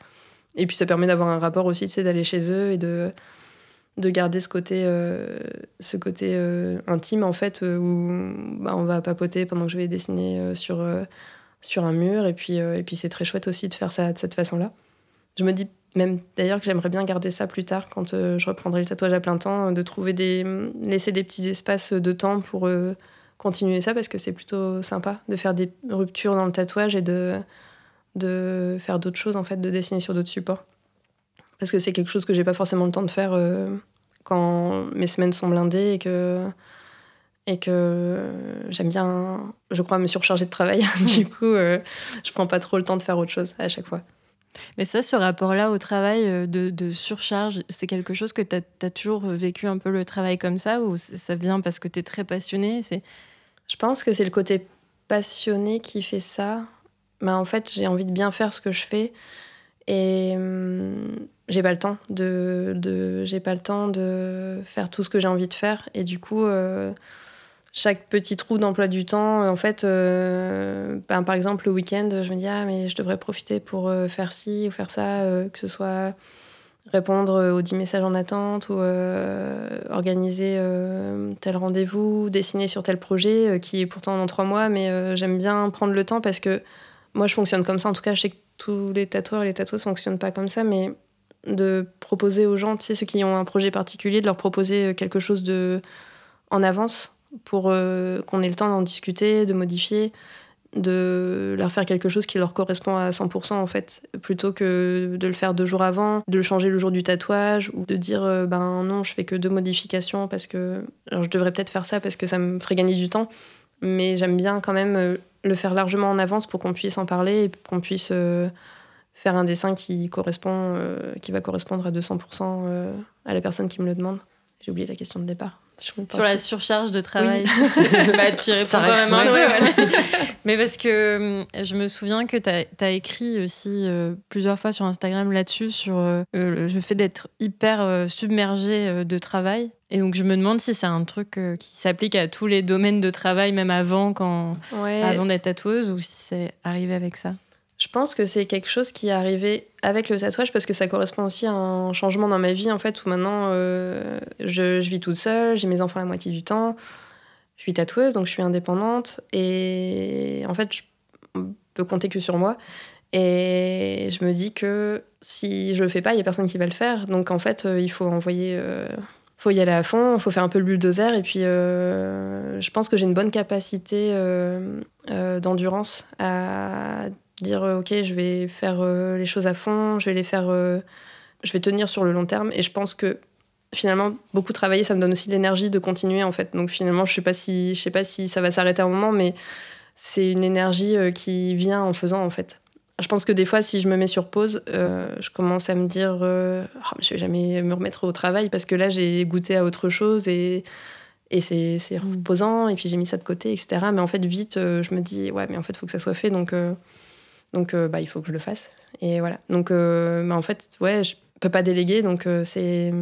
Et puis, ça permet d'avoir un rapport aussi, tu sais, d'aller chez eux et de, de garder ce côté, euh, ce côté euh, intime, en fait, où bah, on va papoter pendant que je vais dessiner sur, sur un mur. Et puis, euh, et puis c'est très chouette aussi de faire ça de cette façon-là. Je me dis même d'ailleurs que j'aimerais bien garder ça plus tard, quand euh, je reprendrai le tatouage à plein temps, euh, de trouver des. laisser des petits espaces de temps pour euh, continuer ça, parce que c'est plutôt sympa de faire des ruptures dans le tatouage et de, de faire d'autres choses, en fait, de dessiner sur d'autres supports. Parce que c'est quelque chose que j'ai pas forcément le temps de faire quand mes semaines sont blindées et que et que j'aime bien, je crois, me surcharger de travail. du coup, je prends pas trop le temps de faire autre chose à chaque fois. Mais ça, ce rapport-là au travail euh, de, surcharge, c'est quelque chose que tu as, toujours vécu un peu le travail comme ça ou ça vient parce que tu es très passionné. Je pense que c'est le côté passionné qui fait ça. Bah, en fait, j'ai envie de bien faire ce que je fais et hum, j'ai pas le temps de, de j'ai pas le temps de faire tout ce que j'ai envie de faire et du coup euh, chaque petit trou d'emploi du temps en fait euh, ben, par exemple le week-end je me dis ah mais je devrais profiter pour euh, faire ci ou faire ça euh, que ce soit répondre aux 10 messages en attente ou organiser tel rendez-vous, dessiner sur tel projet qui est pourtant dans trois mois, mais j'aime bien prendre le temps parce que moi je fonctionne comme ça. En tout cas, je sais que tous les tatoueurs et les tatoueuses fonctionnent pas comme ça, mais de proposer aux gens, tu sais, ceux qui ont un projet particulier, de leur proposer quelque chose de en avance pour qu'on ait le temps d'en discuter, de modifier de leur faire quelque chose qui leur correspond à 100% en fait, plutôt que de le faire deux jours avant, de le changer le jour du tatouage ou de dire euh, ben non, je fais que deux modifications parce que alors je devrais peut-être faire ça parce que ça me ferait gagner du temps, mais j'aime bien quand même euh, le faire largement en avance pour qu'on puisse en parler et qu'on puisse euh, faire un dessin qui correspond, qui va correspondre à 200% à la personne qui me le demande. J'ai oublié la question de départ. Sur la surcharge de travail. bah, tu réponds quand même un peu. Mais parce que hum, je me souviens que tu as, écrit aussi euh, plusieurs fois sur Instagram là-dessus, sur euh, le fait d'être hyper euh, submergé de travail. Et donc, je me demande si c'est un truc qui s'applique à tous les domaines de travail, même avant, quand, avant d'être tatoueuse, ou si c'est arrivé avec ça. Je pense que c'est quelque chose qui est arrivé avec le tatouage parce que ça correspond aussi à un changement dans ma vie en fait où maintenant euh, je, vis toute seule, j'ai mes enfants la moitié du temps, je suis tatoueuse donc je suis indépendante et en fait je peux compter que sur moi. Et je me dis que si je le fais pas il y a personne qui va le faire. Donc en fait euh, il faut envoyer euh, faut y aller à fond, faut faire un peu le bulldozer et puis je pense que j'ai une bonne capacité d'endurance à dire euh, ok je vais faire euh, les choses à fond je vais les faire euh, je vais tenir sur le long terme. Et je pense que finalement beaucoup travailler ça me donne aussi l'énergie de continuer en fait. Donc finalement je sais pas si je sais pas si ça va s'arrêter à un moment mais c'est une énergie qui vient en faisant en fait. Je pense que des fois si je me mets sur pause je commence à me dire oh, je vais jamais me remettre au travail parce que là j'ai goûté à autre chose et et c'est mm. reposant. Et puis j'ai mis ça de côté etc mais en fait vite je me dis ouais mais en fait il faut que ça soit fait. Donc donc, euh, bah, il faut que je le fasse. Et voilà. Donc, euh, bah, en fait, ouais, je peux pas déléguer. Donc, euh, c'est.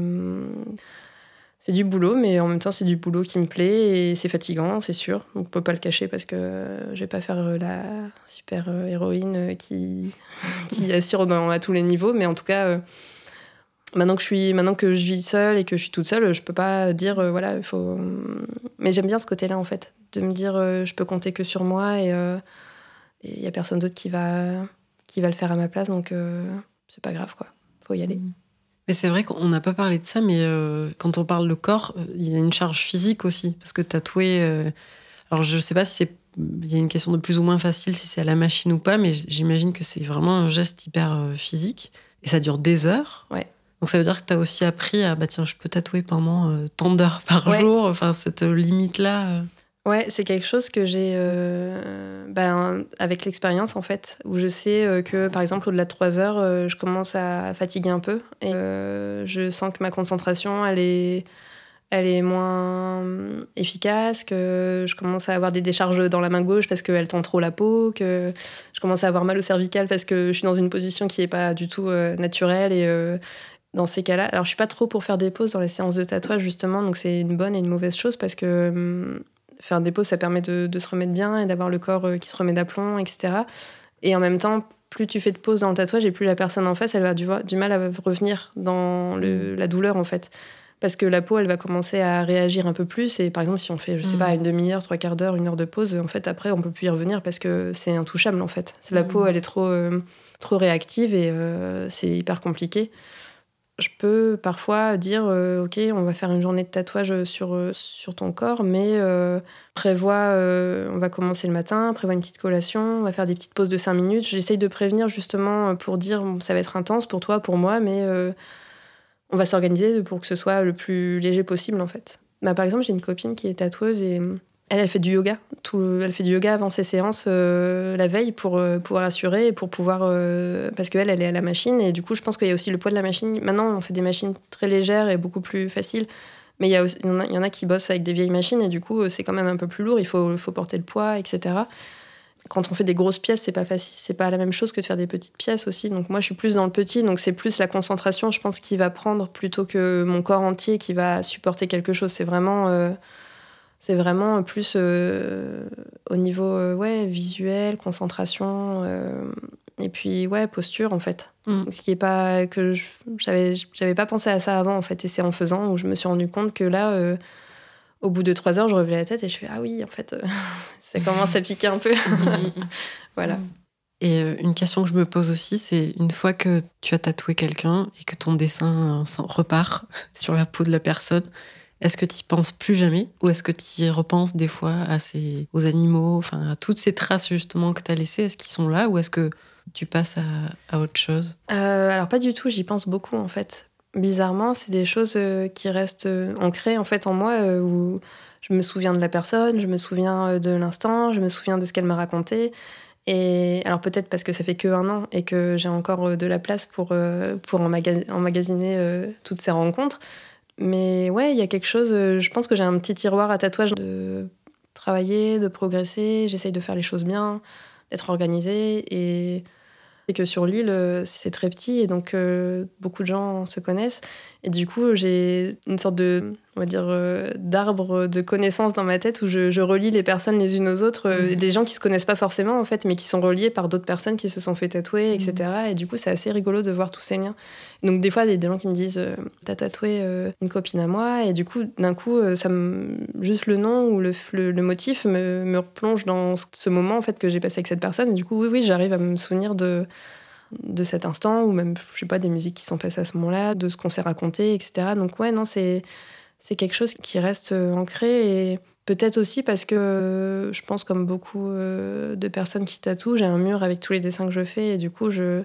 C'est du boulot, mais en même temps, c'est du boulot qui me plaît et c'est fatigant, c'est sûr. Donc, on peut pas le cacher parce que je vais pas faire la super héroïne qui, qui assure à tous les niveaux. Mais en tout cas, maintenant, que je suis, maintenant que je vis seule et que je suis toute seule, je peux pas dire, voilà, il faut. Mais j'aime bien ce côté-là, en fait, de me dire, je peux compter que sur moi et il y a personne d'autre qui va, qui va le faire à ma place, donc euh, c'est pas grave, quoi. Faut y aller. Mm. Mais c'est vrai qu'on n'a pas parlé de ça, mais euh, quand on parle de corps, euh, il y a une charge physique aussi. Parce que tatouer. alors, je sais pas si c'est. Il y a une question de plus ou moins facile, si c'est à la machine ou pas, mais j'imagine que c'est vraiment un geste hyper physique. Et ça dure des heures. Ouais. Donc ça veut dire que tu as aussi appris à, bah tiens, je peux tatouer pendant tant d'heures par jour. Enfin, cette limite-là. Ouais, c'est quelque chose que j'ai euh, ben, avec l'expérience en fait, où je sais euh, que par exemple au-delà de 3 heures, euh, je commence à fatiguer un peu et je sens que ma concentration elle est, elle est moins efficace, que je commence à avoir des décharges dans la main gauche parce qu'elle tend trop la peau, que je commence à avoir mal au cervical parce que je suis dans une position qui n'est pas du tout naturelle et dans ces cas-là, alors je suis pas trop pour faire des pauses dans les séances de tatouage justement, donc c'est une bonne et une mauvaise chose parce que hum, faire des pauses, ça permet de, se remettre bien et d'avoir le corps euh, qui se remet d'aplomb, etc. Et en même temps, plus tu fais de pauses dans le tatouage et plus la personne en face, elle va du, du mal à revenir dans mm. la douleur, en fait. Parce que la peau, elle va commencer à réagir un peu plus. Et par exemple, si on fait, je sais pas, mm. une demi-heure, trois quarts d'heure, une heure de pause, en fait, après, on peut plus y revenir parce que c'est intouchable, en fait. La mm. peau, elle est trop, euh, trop réactive et euh, c'est hyper compliqué je peux parfois dire euh, ok on va faire une journée de tatouage sur, euh, sur ton corps mais euh, prévois on va commencer le matin prévois une petite collation on va faire des petites pauses de 5 minutes. J'essaye de prévenir justement pour dire ça va être intense pour toi pour moi mais on va s'organiser pour que ce soit le plus léger possible en fait. Bah, par exemple j'ai une copine qui est tatoueuse et elle, elle fait du yoga. Elle fait du yoga avant ses séances euh, la veille pour euh, pouvoir assurer et pour pouvoir. Euh, parce qu'elle, elle est à la machine. Et du coup, je pense qu'il y a aussi le poids de la machine. Maintenant, on fait des machines très légères et beaucoup plus faciles. Mais il y, a il, y en a, qui bossent avec des vieilles machines et du coup, c'est quand même un peu plus lourd. Il faut, faut porter le poids, etc. Quand on fait des grosses pièces, c'est pas facile. C'est pas la même chose que de faire des petites pièces aussi. Donc moi, je suis plus dans le petit. Donc c'est plus la concentration, je pense, qui va prendre plutôt que mon corps entier qui va supporter quelque chose. C'est vraiment c'est vraiment plus euh, au niveau euh, ouais, visuel, concentration. Euh, Et puis, ouais, posture, en fait. Mm. Ce qui est pas. que j'avais j'avais pas pensé à ça avant, en fait. Et c'est en faisant où je me suis rendu compte que là, au bout de trois heures, je relevais la tête et je fais Ah oui, en fait, ça commence à piquer un peu. voilà. Et une question que je me pose aussi, c'est une fois que tu as tatoué quelqu'un et que ton dessin repart sur la peau de la personne, est-ce que tu y penses plus jamais ou est-ce que tu y repenses des fois à ces, aux animaux, enfin à toutes ces traces justement que tu as laissées? Est-ce qu'ils sont là ou est-ce que tu passes à, autre chose? Euh, alors pas du tout, j'y pense beaucoup en fait. Bizarrement, c'est des choses euh, qui restent euh, ancrées en fait en moi où je me souviens de la personne, je me souviens de l'instant, je me souviens de ce qu'elle m'a raconté. Et alors peut-être parce que ça fait que un an et que j'ai encore de la place pour, pour emmaga- emmagasiner toutes ces rencontres. Mais ouais, il y a quelque chose, euh, je pense que j'ai un petit tiroir à tatouage de travailler, de progresser, j'essaye de faire les choses bien, d'être organisée et et que sur l'île, euh, c'est très petit et donc euh, beaucoup de gens se connaissent. Et du coup, j'ai une sorte de, on va dire, euh, d'arbre de connaissances dans ma tête où je, je relie les personnes les unes aux autres, euh, Mhm. des gens qui se connaissent pas forcément en fait, mais qui sont reliés par d'autres personnes qui se sont fait tatouer, etc. Et du coup, c'est assez rigolo de voir tous ces liens. Donc des fois, il y a des gens qui me disent, euh, t'as tatoué une copine à moi, et du coup, d'un coup, ça me... juste le nom ou le, le, le motif me, me replonge dans ce moment en fait que j'ai passé avec cette personne. Et du coup, oui, oui, j'arrive à me souvenir de de cet instant ou même je sais pas des musiques qui sont passées à ce moment-là de ce qu'on s'est raconté etc donc ouais non c'est c'est quelque chose qui reste euh, ancré et peut-être aussi parce que euh, je pense comme beaucoup euh, de personnes qui tatouent j'ai un mur avec tous les dessins que je fais et du coup je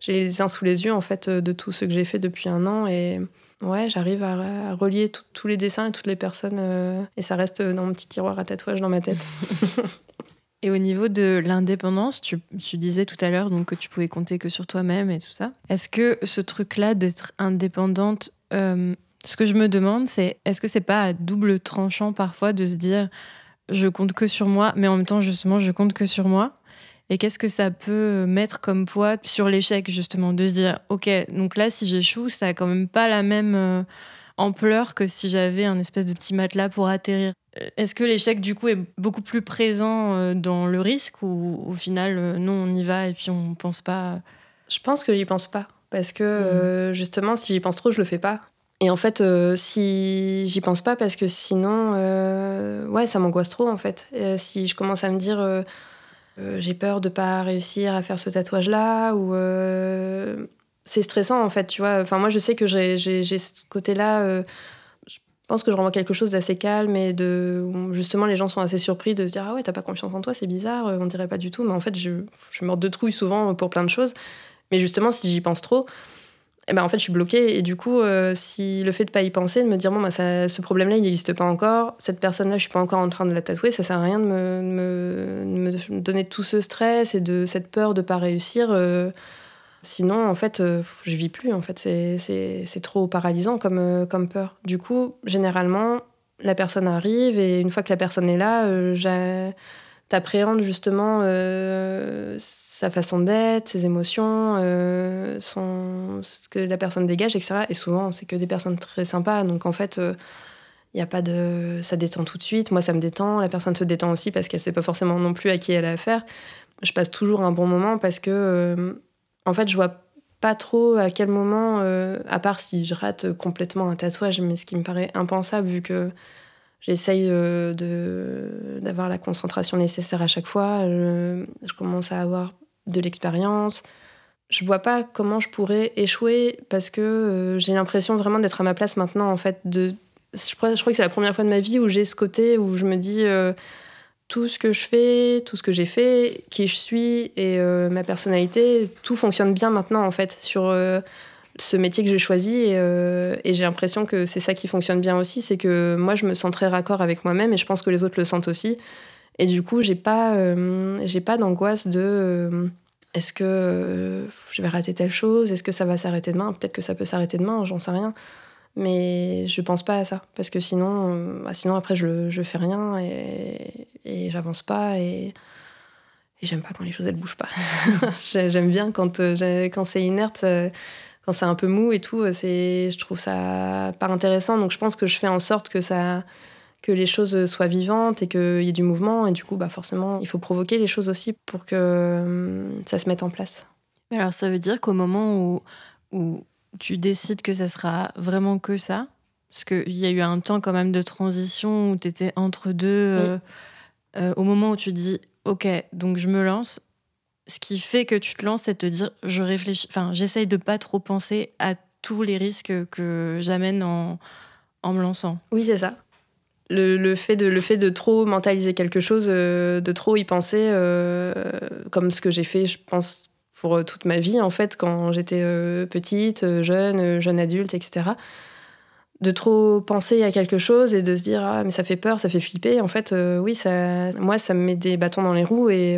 j'ai les dessins sous les yeux en fait de tout ce que j'ai fait depuis un an et ouais j'arrive à, à relier tout- tous les dessins et toutes les personnes euh, et ça reste dans mon petit tiroir à tatouage dans ma tête Et au niveau de l'indépendance, tu, tu disais tout à l'heure donc que tu pouvais compter que sur toi-même et tout ça. Est-ce que ce truc-là d'être indépendante, euh, ce que je me demande, c'est est-ce que c'est pas à double tranchant parfois de se dire je compte que sur moi, mais en même temps justement je compte que sur moi? Et qu'est-ce que ça peut mettre comme poids sur l'échec justement de se dire ok donc là si j'échoue ça a quand même pas la même euh, ampleur que si j'avais un espèce de petit matelas pour atterrir. Euh, Est-ce que l'échec, du coup, est beaucoup plus présent euh, dans le risque ou au final, non, on y va et puis on pense pas? Je pense que j'y pense pas. Parce que euh, justement, si j'y pense trop, je le fais pas. Et en fait, euh, si j'y pense pas, parce que sinon, euh, ouais, ça m'angoisse trop en fait. Euh, si je commence à me dire, j'ai peur de pas réussir à faire ce tatouage-là, ou c'est stressant en fait, tu vois. Moi, je sais que j'ai ce côté-là. je pense que je renvoie quelque chose d'assez calme et de justement les gens sont assez surpris de se dire ah ouais t'as pas confiance en toi c'est bizarre on dirait pas du tout mais en fait je je meurs de trouille souvent pour plein de choses mais justement, si j'y pense trop, eh ben, en fait, je suis bloquée. Et du coup, euh, si le fait de pas y penser, de me dire, bon, bah, ça, ce problème-là, il n'existe pas encore, cette personne-là, je suis pas encore en train de la tatouer, ça sert à rien de me, me, me donner tout ce stress et de cette peur de pas réussir. euh, sinon, en fait, euh, je vis plus. En fait, c'est- trop paralysant comme, euh, comme peur. Du coup, généralement, la personne arrive et une fois que la personne est là, j'ai- t'appréhendes justement euh, sa façon d'être, ses émotions, euh, ce que la personne dégage, etc. Et souvent, c'est que des personnes très sympas. Donc en fait, il y a pas de, ça détend tout de suite. Moi, ça me détend. La personne se détend aussi parce qu'elle sait pas forcément non plus à qui elle a affaire. Je passe toujours un bon moment parce que, euh, en fait, je vois pas trop à quel moment, euh, à part si je rate complètement un tatouage, mais ce qui me paraît impensable vu que J'essaye euh, de- d'avoir la concentration nécessaire à chaque fois. Je, je commence à avoir de l'expérience. Je vois pas comment je pourrais échouer parce que euh, j'ai l'impression vraiment d'être à ma place maintenant. En fait, de, je, crois, que c'est la première fois de ma vie où j'ai ce côté où je me dis euh, tout ce que je fais, tout ce que j'ai fait, qui je suis et euh, ma personnalité, tout fonctionne bien maintenant en fait sur euh, ce métier que j'ai choisi et, euh, et j'ai l'impression que c'est ça qui fonctionne bien aussi, c'est que moi je me sens très raccord avec moi-même et je pense que les autres le sentent aussi. Et du coup, j'ai pas, euh, pas d'angoisse de euh, est-ce que je vais rater telle chose, est-ce que ça va s'arrêter demain, peut-être que ça peut s'arrêter demain, j'en sais rien. Mais je pense pas à ça parce que sinon, bah, sinon après je, je fais rien et, et j'avance pas et, et j'aime pas quand les choses elles bougent pas. J'ai- j'aime bien quand, quand c'est inerte. Quand c'est un peu mou et tout, euh, c'est, je trouve ça pas intéressant. Donc je pense que je fais en sorte que ça, que les choses soient vivantes et qu'il y ait du mouvement. Et du coup, bah, forcément, il faut provoquer les choses aussi pour que hum, ça se mette en place. Alors, ça veut dire qu'au moment où, où tu décides que ça sera vraiment que ça, parce qu'il y a eu un temps quand même de transition où tu étais entre deux, euh, euh, au moment où tu dis, OK, donc je me lance, ce qui fait que tu te lances, c'est de te dire, je réfléchis, enfin, j'essaye de pas trop penser à tous les risques que j'amène en, en me lançant. Oui, c'est ça. Le, le, fait de, le fait de trop mentaliser quelque chose, euh, de trop y penser, euh, comme ce que j'ai fait, je pense, pour euh, toute ma vie, en fait, quand j'étais petite, jeune, jeune adulte, etc. De trop penser à quelque chose et de se dire, ah, mais ça fait peur, ça fait flipper. En fait, oui, ça, moi, ça me met des bâtons dans les roues et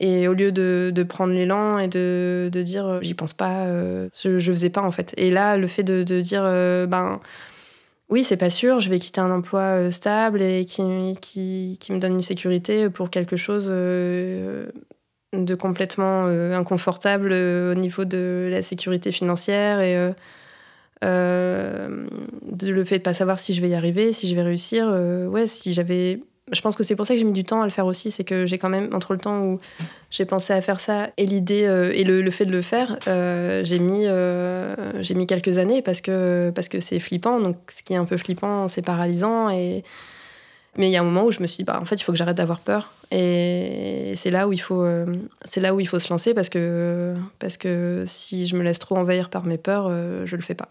et au lieu de, de prendre l'élan et de, de dire euh, j'y pense pas, euh, je, je, faisais pas en fait. Et là, le fait de, de dire euh, ben oui, c'est pas sûr, je vais quitter un emploi stable et qui, qui, qui, me donne une sécurité pour quelque chose de complètement inconfortable au niveau de la sécurité financière et de le fait de pas savoir si je vais y arriver, si je vais réussir. ouais, si j'avais je pense que c'est pour ça que j'ai mis du temps à le faire aussi, c'est que j'ai quand même, entre le temps où j'ai pensé à faire ça et l'idée euh, et le, fait de le faire, euh, j'ai mis, euh, mis quelques années parce que parce que c'est flippant. Donc, ce qui est un peu flippant, c'est paralysant. Et... Mais il y a un moment où je me suis dit, bah, en fait, il faut que j'arrête d'avoir peur. Et c'est là où il faut, là où il faut se lancer parce que parce que si je me laisse trop envahir par mes peurs, je le fais pas.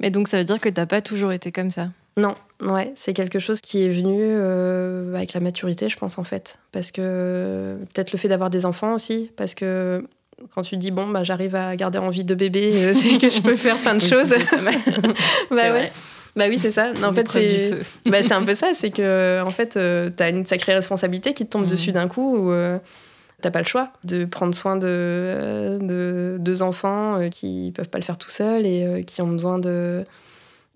Mais donc, ça veut dire que t'as pas toujours été comme ça? Non, ouais, c'est quelque chose qui est venu euh, avec la maturité, je pense, en fait. Parce que peut-être le fait d'avoir des enfants aussi, parce que quand tu dis, bon, bah, j'arrive à garder envie de bébé, euh, c'est que je peux faire plein de choses. bah ouais. Bah oui, c'est ça. en fait, c'est bah, un peu ça. C'est que, en fait, euh, tu as une sacrée responsabilité qui te tombe mm. dessus d'un coup où t'as pas le choix de prendre soin de, de deux enfants qui peuvent pas le faire tout seuls et qui ont besoin de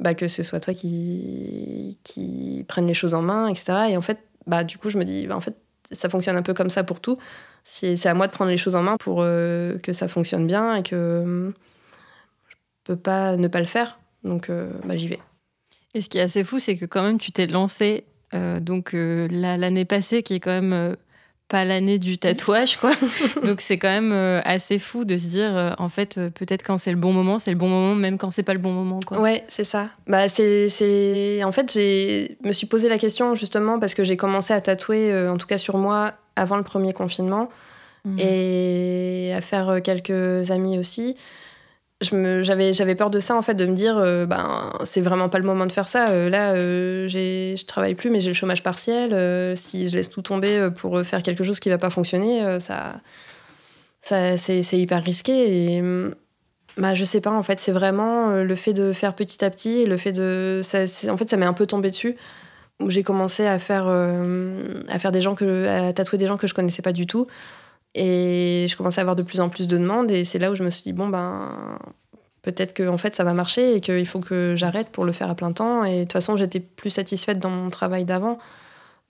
bah, que ce soit toi qui, qui prenne les choses en main, etc. Et en fait, bah, du coup, je me dis, bah, en fait, ça fonctionne un peu comme ça pour tout. C'est à moi de prendre les choses en main pour euh, que ça fonctionne bien et que je peux pas ne pas le faire. Donc, euh, bah, j'y vais. Et ce qui est assez fou, c'est que quand même, tu t'es lancé euh, donc l'année passée, qui est quand même pas l'année du tatouage, quoi. Donc c'est quand même euh, assez fou de se dire, euh, en fait, euh, peut-être quand c'est le bon moment, c'est le bon moment, même quand c'est pas le bon moment, quoi. Ouais, c'est ça. Bah c'est, c'est... En fait, j'ai me suis posé la question justement parce que j'ai commencé à tatouer, en tout cas sur moi, avant le premier confinement, mmh. et à faire quelques amis aussi j'avais j'avais peur de ça en fait de me dire euh, ben c'est vraiment pas le moment de faire ça. Euh, là euh, j'ai je travaille plus mais j'ai le chômage partiel. Si je laisse tout tomber pour faire quelque chose qui va pas fonctionner ça ça c'est hyper risqué. Et bah je sais pas en fait c'est vraiment le fait de faire petit à petit et le fait de ça, en fait ça m'est un peu tombé dessus. Où j'ai commencé à faire à faire des gens que à tatouer des gens que je connaissais pas du tout et je commençais à avoir de plus en plus de demandes et c'est là où je me suis dit bon ben peut-être que en fait ça va marcher et qu'il faut que j'arrête pour le faire à plein temps. Et de toute façon j'étais plus satisfaite dans mon travail d'avant.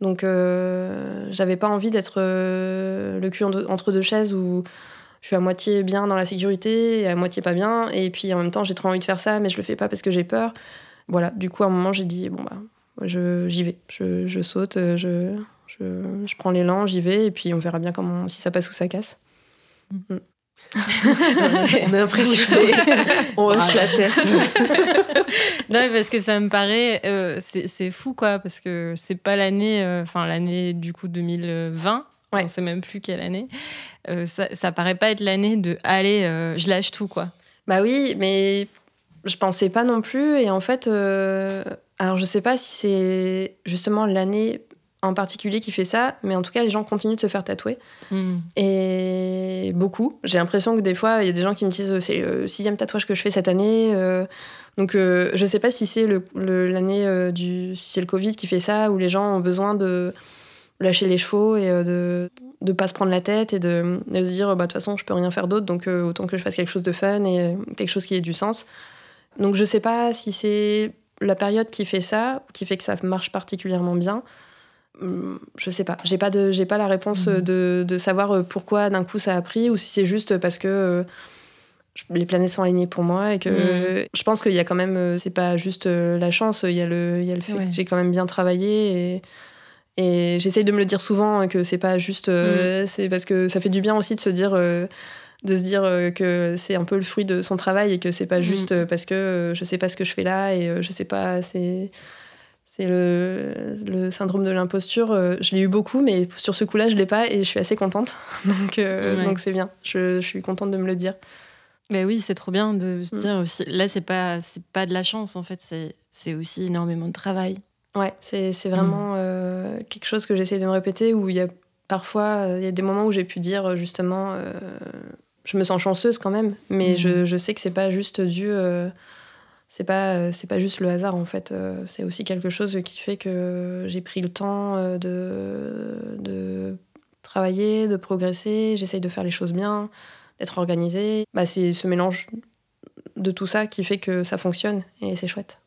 Donc euh, j'avais pas envie d'être euh, le cul entre deux chaises où je suis à moitié bien dans la sécurité et à moitié pas bien. Et puis en même temps j'ai trop envie de faire ça mais je le fais pas parce que j'ai peur. Voilà. Du coup à un moment j'ai dit bon bah j'y vais. Je, je saute je je, je prends l'élan, j'y vais, et puis on verra bien comment, si ça passe ou ça casse. Mm. Mm. on est impressionné. on hoche la tête. non, parce que ça me paraît, euh, c'est fou quoi, parce que c'est pas l'année, euh, enfin l'année du coup 2020. Ouais. On sait même plus quelle année. Euh, ça, ça paraît pas être l'année de allez, je lâche tout quoi. Bah oui, mais je pensais pas non plus. Et en fait, alors je sais pas si c'est justement l'année en particulier qui fait ça, mais en tout cas, les gens continuent de se faire tatouer. Hmm. Et beaucoup. J'ai l'impression que des fois, il y a des gens qui me disent c'est le sixième tatouage que je fais cette année. Euh. donc, euh, je sais pas si c'est l'année euh, du. Si c'est le Covid qui fait ça, où les gens ont besoin de lâcher les chevaux et de ne pas se prendre la tête et de, se dire bah, de toute façon, je peux rien faire d'autre, donc autant que je fasse quelque chose de fun et quelque chose qui ait du sens. Donc, je sais pas si c'est la période qui fait ça, qui fait que ça marche particulièrement bien je sais pas. J'ai pas de, j'ai pas la réponse mhm. de, de, savoir euh, pourquoi d'un coup ça a pris ou si c'est juste parce que les planètes sont alignées pour moi et que Mm. je pense qu'il y a quand même, euh, c'est pas juste euh, la chance, il y a le, il y a le fait Ouais. que j'ai quand même bien travaillé et, et j'essaye de me le dire souvent que c'est pas juste, Mm. euh, c'est parce que ça fait du bien aussi de se dire, euh, de se dire euh, que c'est un peu le fruit de son travail et que c'est pas Mm. juste euh, parce que euh, je sais pas ce que je fais là et euh, je sais pas, c'est. C'est le, le syndrome de l'imposture. euh, Je l'ai eu beaucoup, mais sur ce coup-là, je l'ai pas et je suis assez contente. Donc, euh, Ouais. donc c'est bien. Je, je suis contente de me le dire. Ben oui, c'est trop bien de se Mm. dire aussi. Là, c'est pas, c'est pas de la chance en fait, c'est, aussi énormément de travail. Ouais, c'est vraiment euh, quelque chose que j'essaie de me répéter où il y a parfois, il y a des moments où j'ai pu dire justement, euh, je me sens chanceuse quand même, mais Mhm. je, je sais que c'est pas juste dû, c'est pas, euh, c'est pas juste le hasard en fait, euh, c'est aussi quelque chose qui fait que j'ai pris le temps euh, de, de travailler, de progresser, j'essaye de faire les choses bien, d'être organisée. Bah, c'est ce mélange de tout ça qui fait que ça fonctionne et c'est chouette.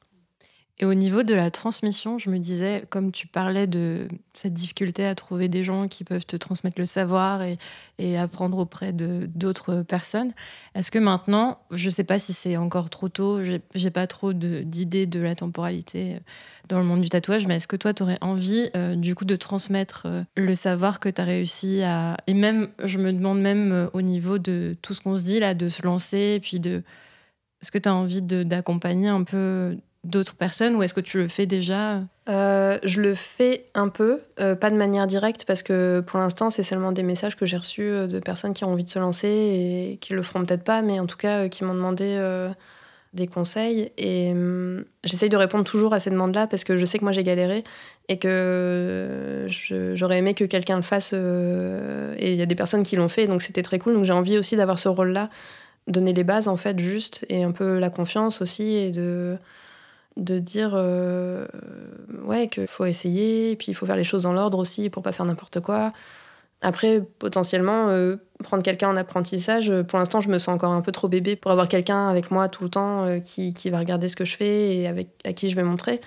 Et au niveau de la transmission, je me disais, comme tu parlais de cette difficulté à trouver des gens qui peuvent te transmettre le savoir et, apprendre auprès de d'autres personnes, est-ce que maintenant, je ne sais pas si c'est encore trop tôt, j'ai pas trop d'idées de, la temporalité dans le monde du tatouage, mais est-ce que toi, tu aurais envie euh, du coup de transmettre euh, le savoir que tu as réussi à... Et même, je me demande même euh, au niveau de tout ce qu'on se dit là, de se lancer, et puis de... Est-ce que tu as envie d'accompagner un peu d'autres personnes ou est-ce que tu le fais déjà Euh, je le fais un peu, euh, pas de manière directe, parce que pour l'instant, c'est seulement des messages que j'ai reçus euh, de personnes qui ont envie de se lancer et qui le feront peut-être pas, mais en tout cas, qui m'ont demandé des conseils. Et hum, j'essaye de répondre toujours à ces demandes-là, parce que je sais que moi, j'ai galéré et que j'aurais aimé que quelqu'un le fasse. et il y a des personnes qui l'ont fait, donc c'était très cool. Donc j'ai envie aussi d'avoir ce rôle-là, donner les bases, en fait, juste, et un peu la confiance aussi, et de de dire euh, ouais qu'il faut essayer puis il faut faire les choses dans l'ordre aussi pour pas faire n'importe quoi. Après potentiellement euh, prendre quelqu'un en apprentissage euh, pour l'instant je me sens encore un peu trop bébé pour avoir quelqu'un avec moi tout le temps qui, qui va regarder ce que je fais et avec à qui je vais montrer.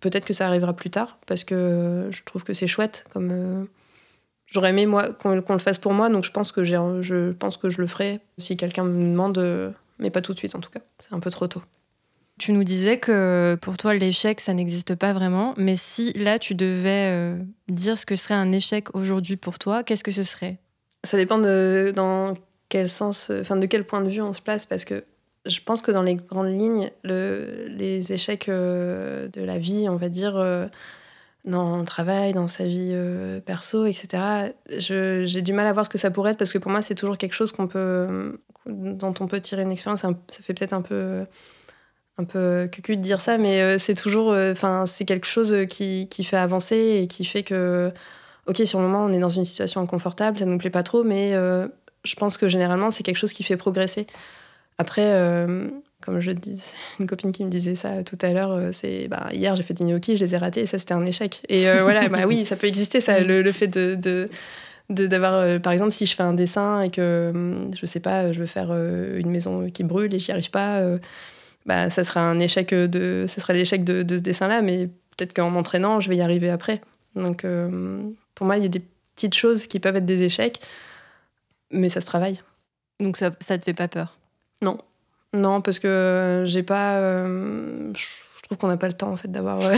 Peut-être que ça arrivera plus tard parce que je trouve que c'est chouette comme j'aurais aimé moi qu'on le fasse pour moi. Donc je pense que je pense que je le ferai si quelqu'un me demande mais pas tout de suite en tout cas. C'est un peu trop tôt Tu nous disais que pour toi, l'échec, ça n'existe pas vraiment. Mais si là, tu devais euh, dire ce que serait un échec aujourd'hui pour toi, qu'est-ce que ce serait? Ça dépend de dans quel sens, enfin de quel point de vue on se place, parce que je pense que dans les grandes lignes, le, les échecs euh, de la vie, on va dire, euh, dans le travail, dans sa vie perso, etc., j'ai du mal à voir ce que ça pourrait être, parce que pour moi, c'est toujours quelque chose dont on peut tirer une expérience. Ça fait peut-être un peu un peu cucu de dire ça, mais euh, c'est toujours, enfin, c'est quelque chose qui, qui fait avancer et qui fait que ok, sur le moment, on est dans une situation inconfortable, ça nous plaît pas trop, mais euh, je pense que généralement, c'est quelque chose qui fait progresser. Après, euh, comme je dis, une copine qui me disait ça tout à l'heure, euh, c'est bah, hier, j'ai fait des gnocchis, je les ai ratés, et ça, c'était un échec. Et euh, voilà, bah oui, ça peut exister, ça, le, fait de. d'avoir euh, par exemple si je fais un dessin et que hum, je sais pas je veux faire euh, une maison qui brûle et j'y arrive pas euh, bah ça sera un échec de ça sera l'échec de, de ce dessin là mais peut-être qu'en m'entraînant je vais y arriver après donc euh, pour moi il y a des petites choses qui peuvent être des échecs mais ça se travaille Donc ça, ça te fait pas peur? Non parce que j'ai pas euh, je trouve qu'on n'a pas le temps en fait d'avoir euh,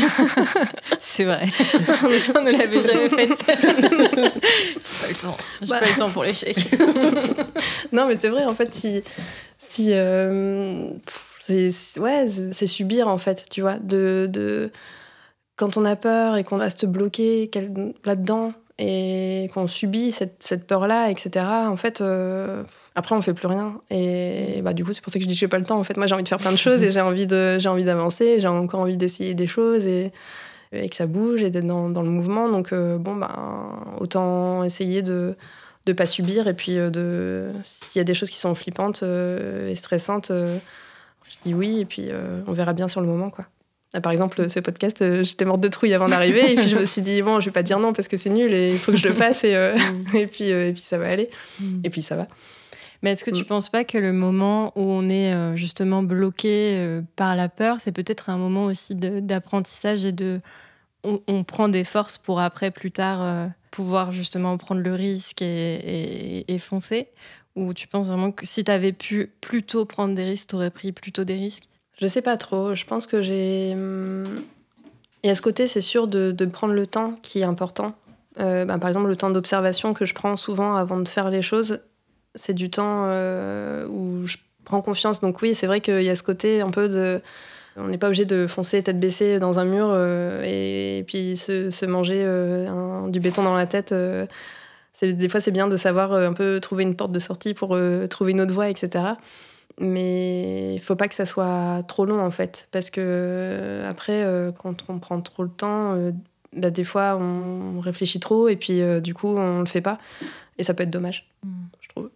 C'est vrai. on ne l'avait jamais fait. J'ai pas le temps. J'ai Bah. pas le temps pour l'échec. non, mais c'est vrai, en fait, si. si euh, pff, c'est- ouais, c'est subir, en fait, tu vois. De, de, quand on a peur et qu'on reste bloqué là-dedans et qu'on subit cette, cette peur-là, etc., en fait, euh, après, on fait plus rien. Et bah, du coup, c'est pour ça que je dis que j'ai pas le temps. En fait, moi, j'ai envie de faire plein de choses et j'ai envie de- j'ai envie d'avancer, j'ai encore envie d'essayer des choses et, et que ça bouge et d'être dans, dans le mouvement. Donc, euh, bon, bah, autant essayer de de pas subir et puis euh, s'il y a des choses qui sont flippantes et stressantes je dis oui et puis euh, on verra bien sur le moment quoi. Ah, par exemple ce podcast euh, j'étais morte de trouille avant d'arriver et puis je me suis dit bon je vais pas dire non parce que c'est nul et il faut que je le fasse et, euh, et puis et puis ça va aller. Et puis ça va. Mais est-ce que tu Mm. penses pas que le moment où on est justement bloqué par la peur, c'est peut-être un moment aussi d'apprentissage et de. On, on prend des forces pour après, plus tard, pouvoir justement prendre le risque et, et- et foncer? Ou tu penses vraiment que si tu avais pu plus tôt prendre des risques, tu aurais pris plus tôt des risques? Je sais pas trop. Je pense que j'ai. Il y a ce côté, c'est sûr, de, prendre le temps qui est important. Euh, bah, par exemple, le temps d'observation que je prends souvent avant de faire les choses, c'est du temps euh, où je prends confiance. Donc oui, c'est vrai qu'il y a ce côté un peu de... On n'est pas obligé de foncer tête baissée dans un mur euh, et, puis se, manger du béton dans la tête. C'est- des fois, c'est bien de savoir euh, un peu trouver une porte de sortie pour euh, trouver une autre voie, etc. Mais il faut pas que ça soit trop long, en fait. Parce que euh, après, quand on prend trop le temps, bah, des fois, on réfléchit trop et puis du coup, on le fait pas. Et ça peut être dommage, je trouve.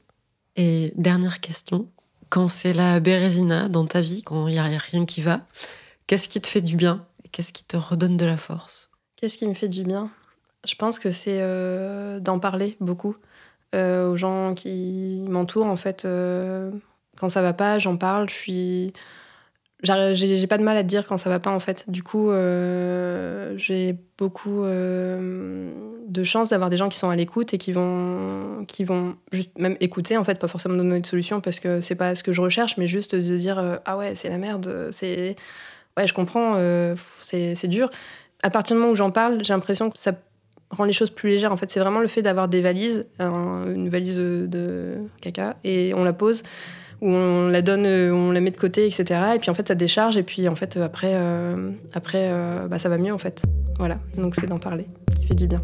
Et dernière question, quand c'est la bérésina dans ta vie, quand il n'y a rien qui va, qu'est-ce qui te fait du bien et qu'est-ce qui te redonne de la force? Qu'est-ce qui me fait du bien? Je pense que c'est euh, d'en parler beaucoup euh, aux gens qui m'entourent. En fait, euh, quand ça va pas, j'en parle. Je suis, j'ai pas de mal à te dire quand ça va pas. En fait, du coup, j'ai beaucoup de chance d'avoir des gens qui sont à l'écoute et qui vont, qui vont juste même écouter. En fait, pas forcément donner de solution parce que c'est pas ce que je recherche, mais juste de dire ah ouais, c'est la merde. C'est ouais, je comprends. c'est dur à partir du moment où j'en parle, j'ai l'impression que ça rend les choses plus légères. En fait, c'est vraiment le fait d'avoir des valises, un- une valise de caca, et on la pose, ou on la donne, on la met de côté, etc. Et puis en fait, ça décharge, et puis en fait, après, euh, après euh, bah, ça va mieux en fait. Voilà, donc c'est d'en parler qui fait du bien.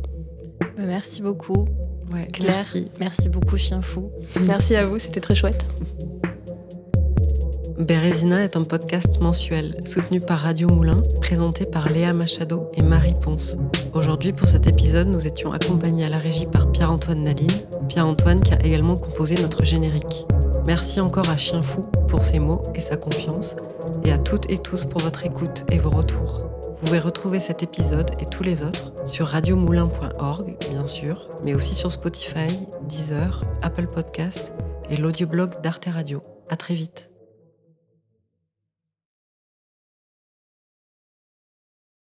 Bah, Merci beaucoup, Ouais, Claire. merci. Merci beaucoup, Chien Fou. Merci à vous, c'était très chouette. Bérésina est un podcast mensuel soutenu par Radio Moulin, présenté par Léa Machado et Marie Ponce. Aujourd'hui, pour cet épisode, nous étions accompagnés à la régie par Pierre-Antoine Naline, Pierre-Antoine qui a également composé notre générique. Merci encore à Chien Fou pour ses mots et sa confiance, et à toutes et tous pour votre écoute et vos retours. Vous pouvez retrouver cet épisode et tous les autres sur radiomoulin.org, bien sûr, mais aussi sur Spotify, Deezer, Apple Podcast et l'audioblog d'Arte Radio. À très vite.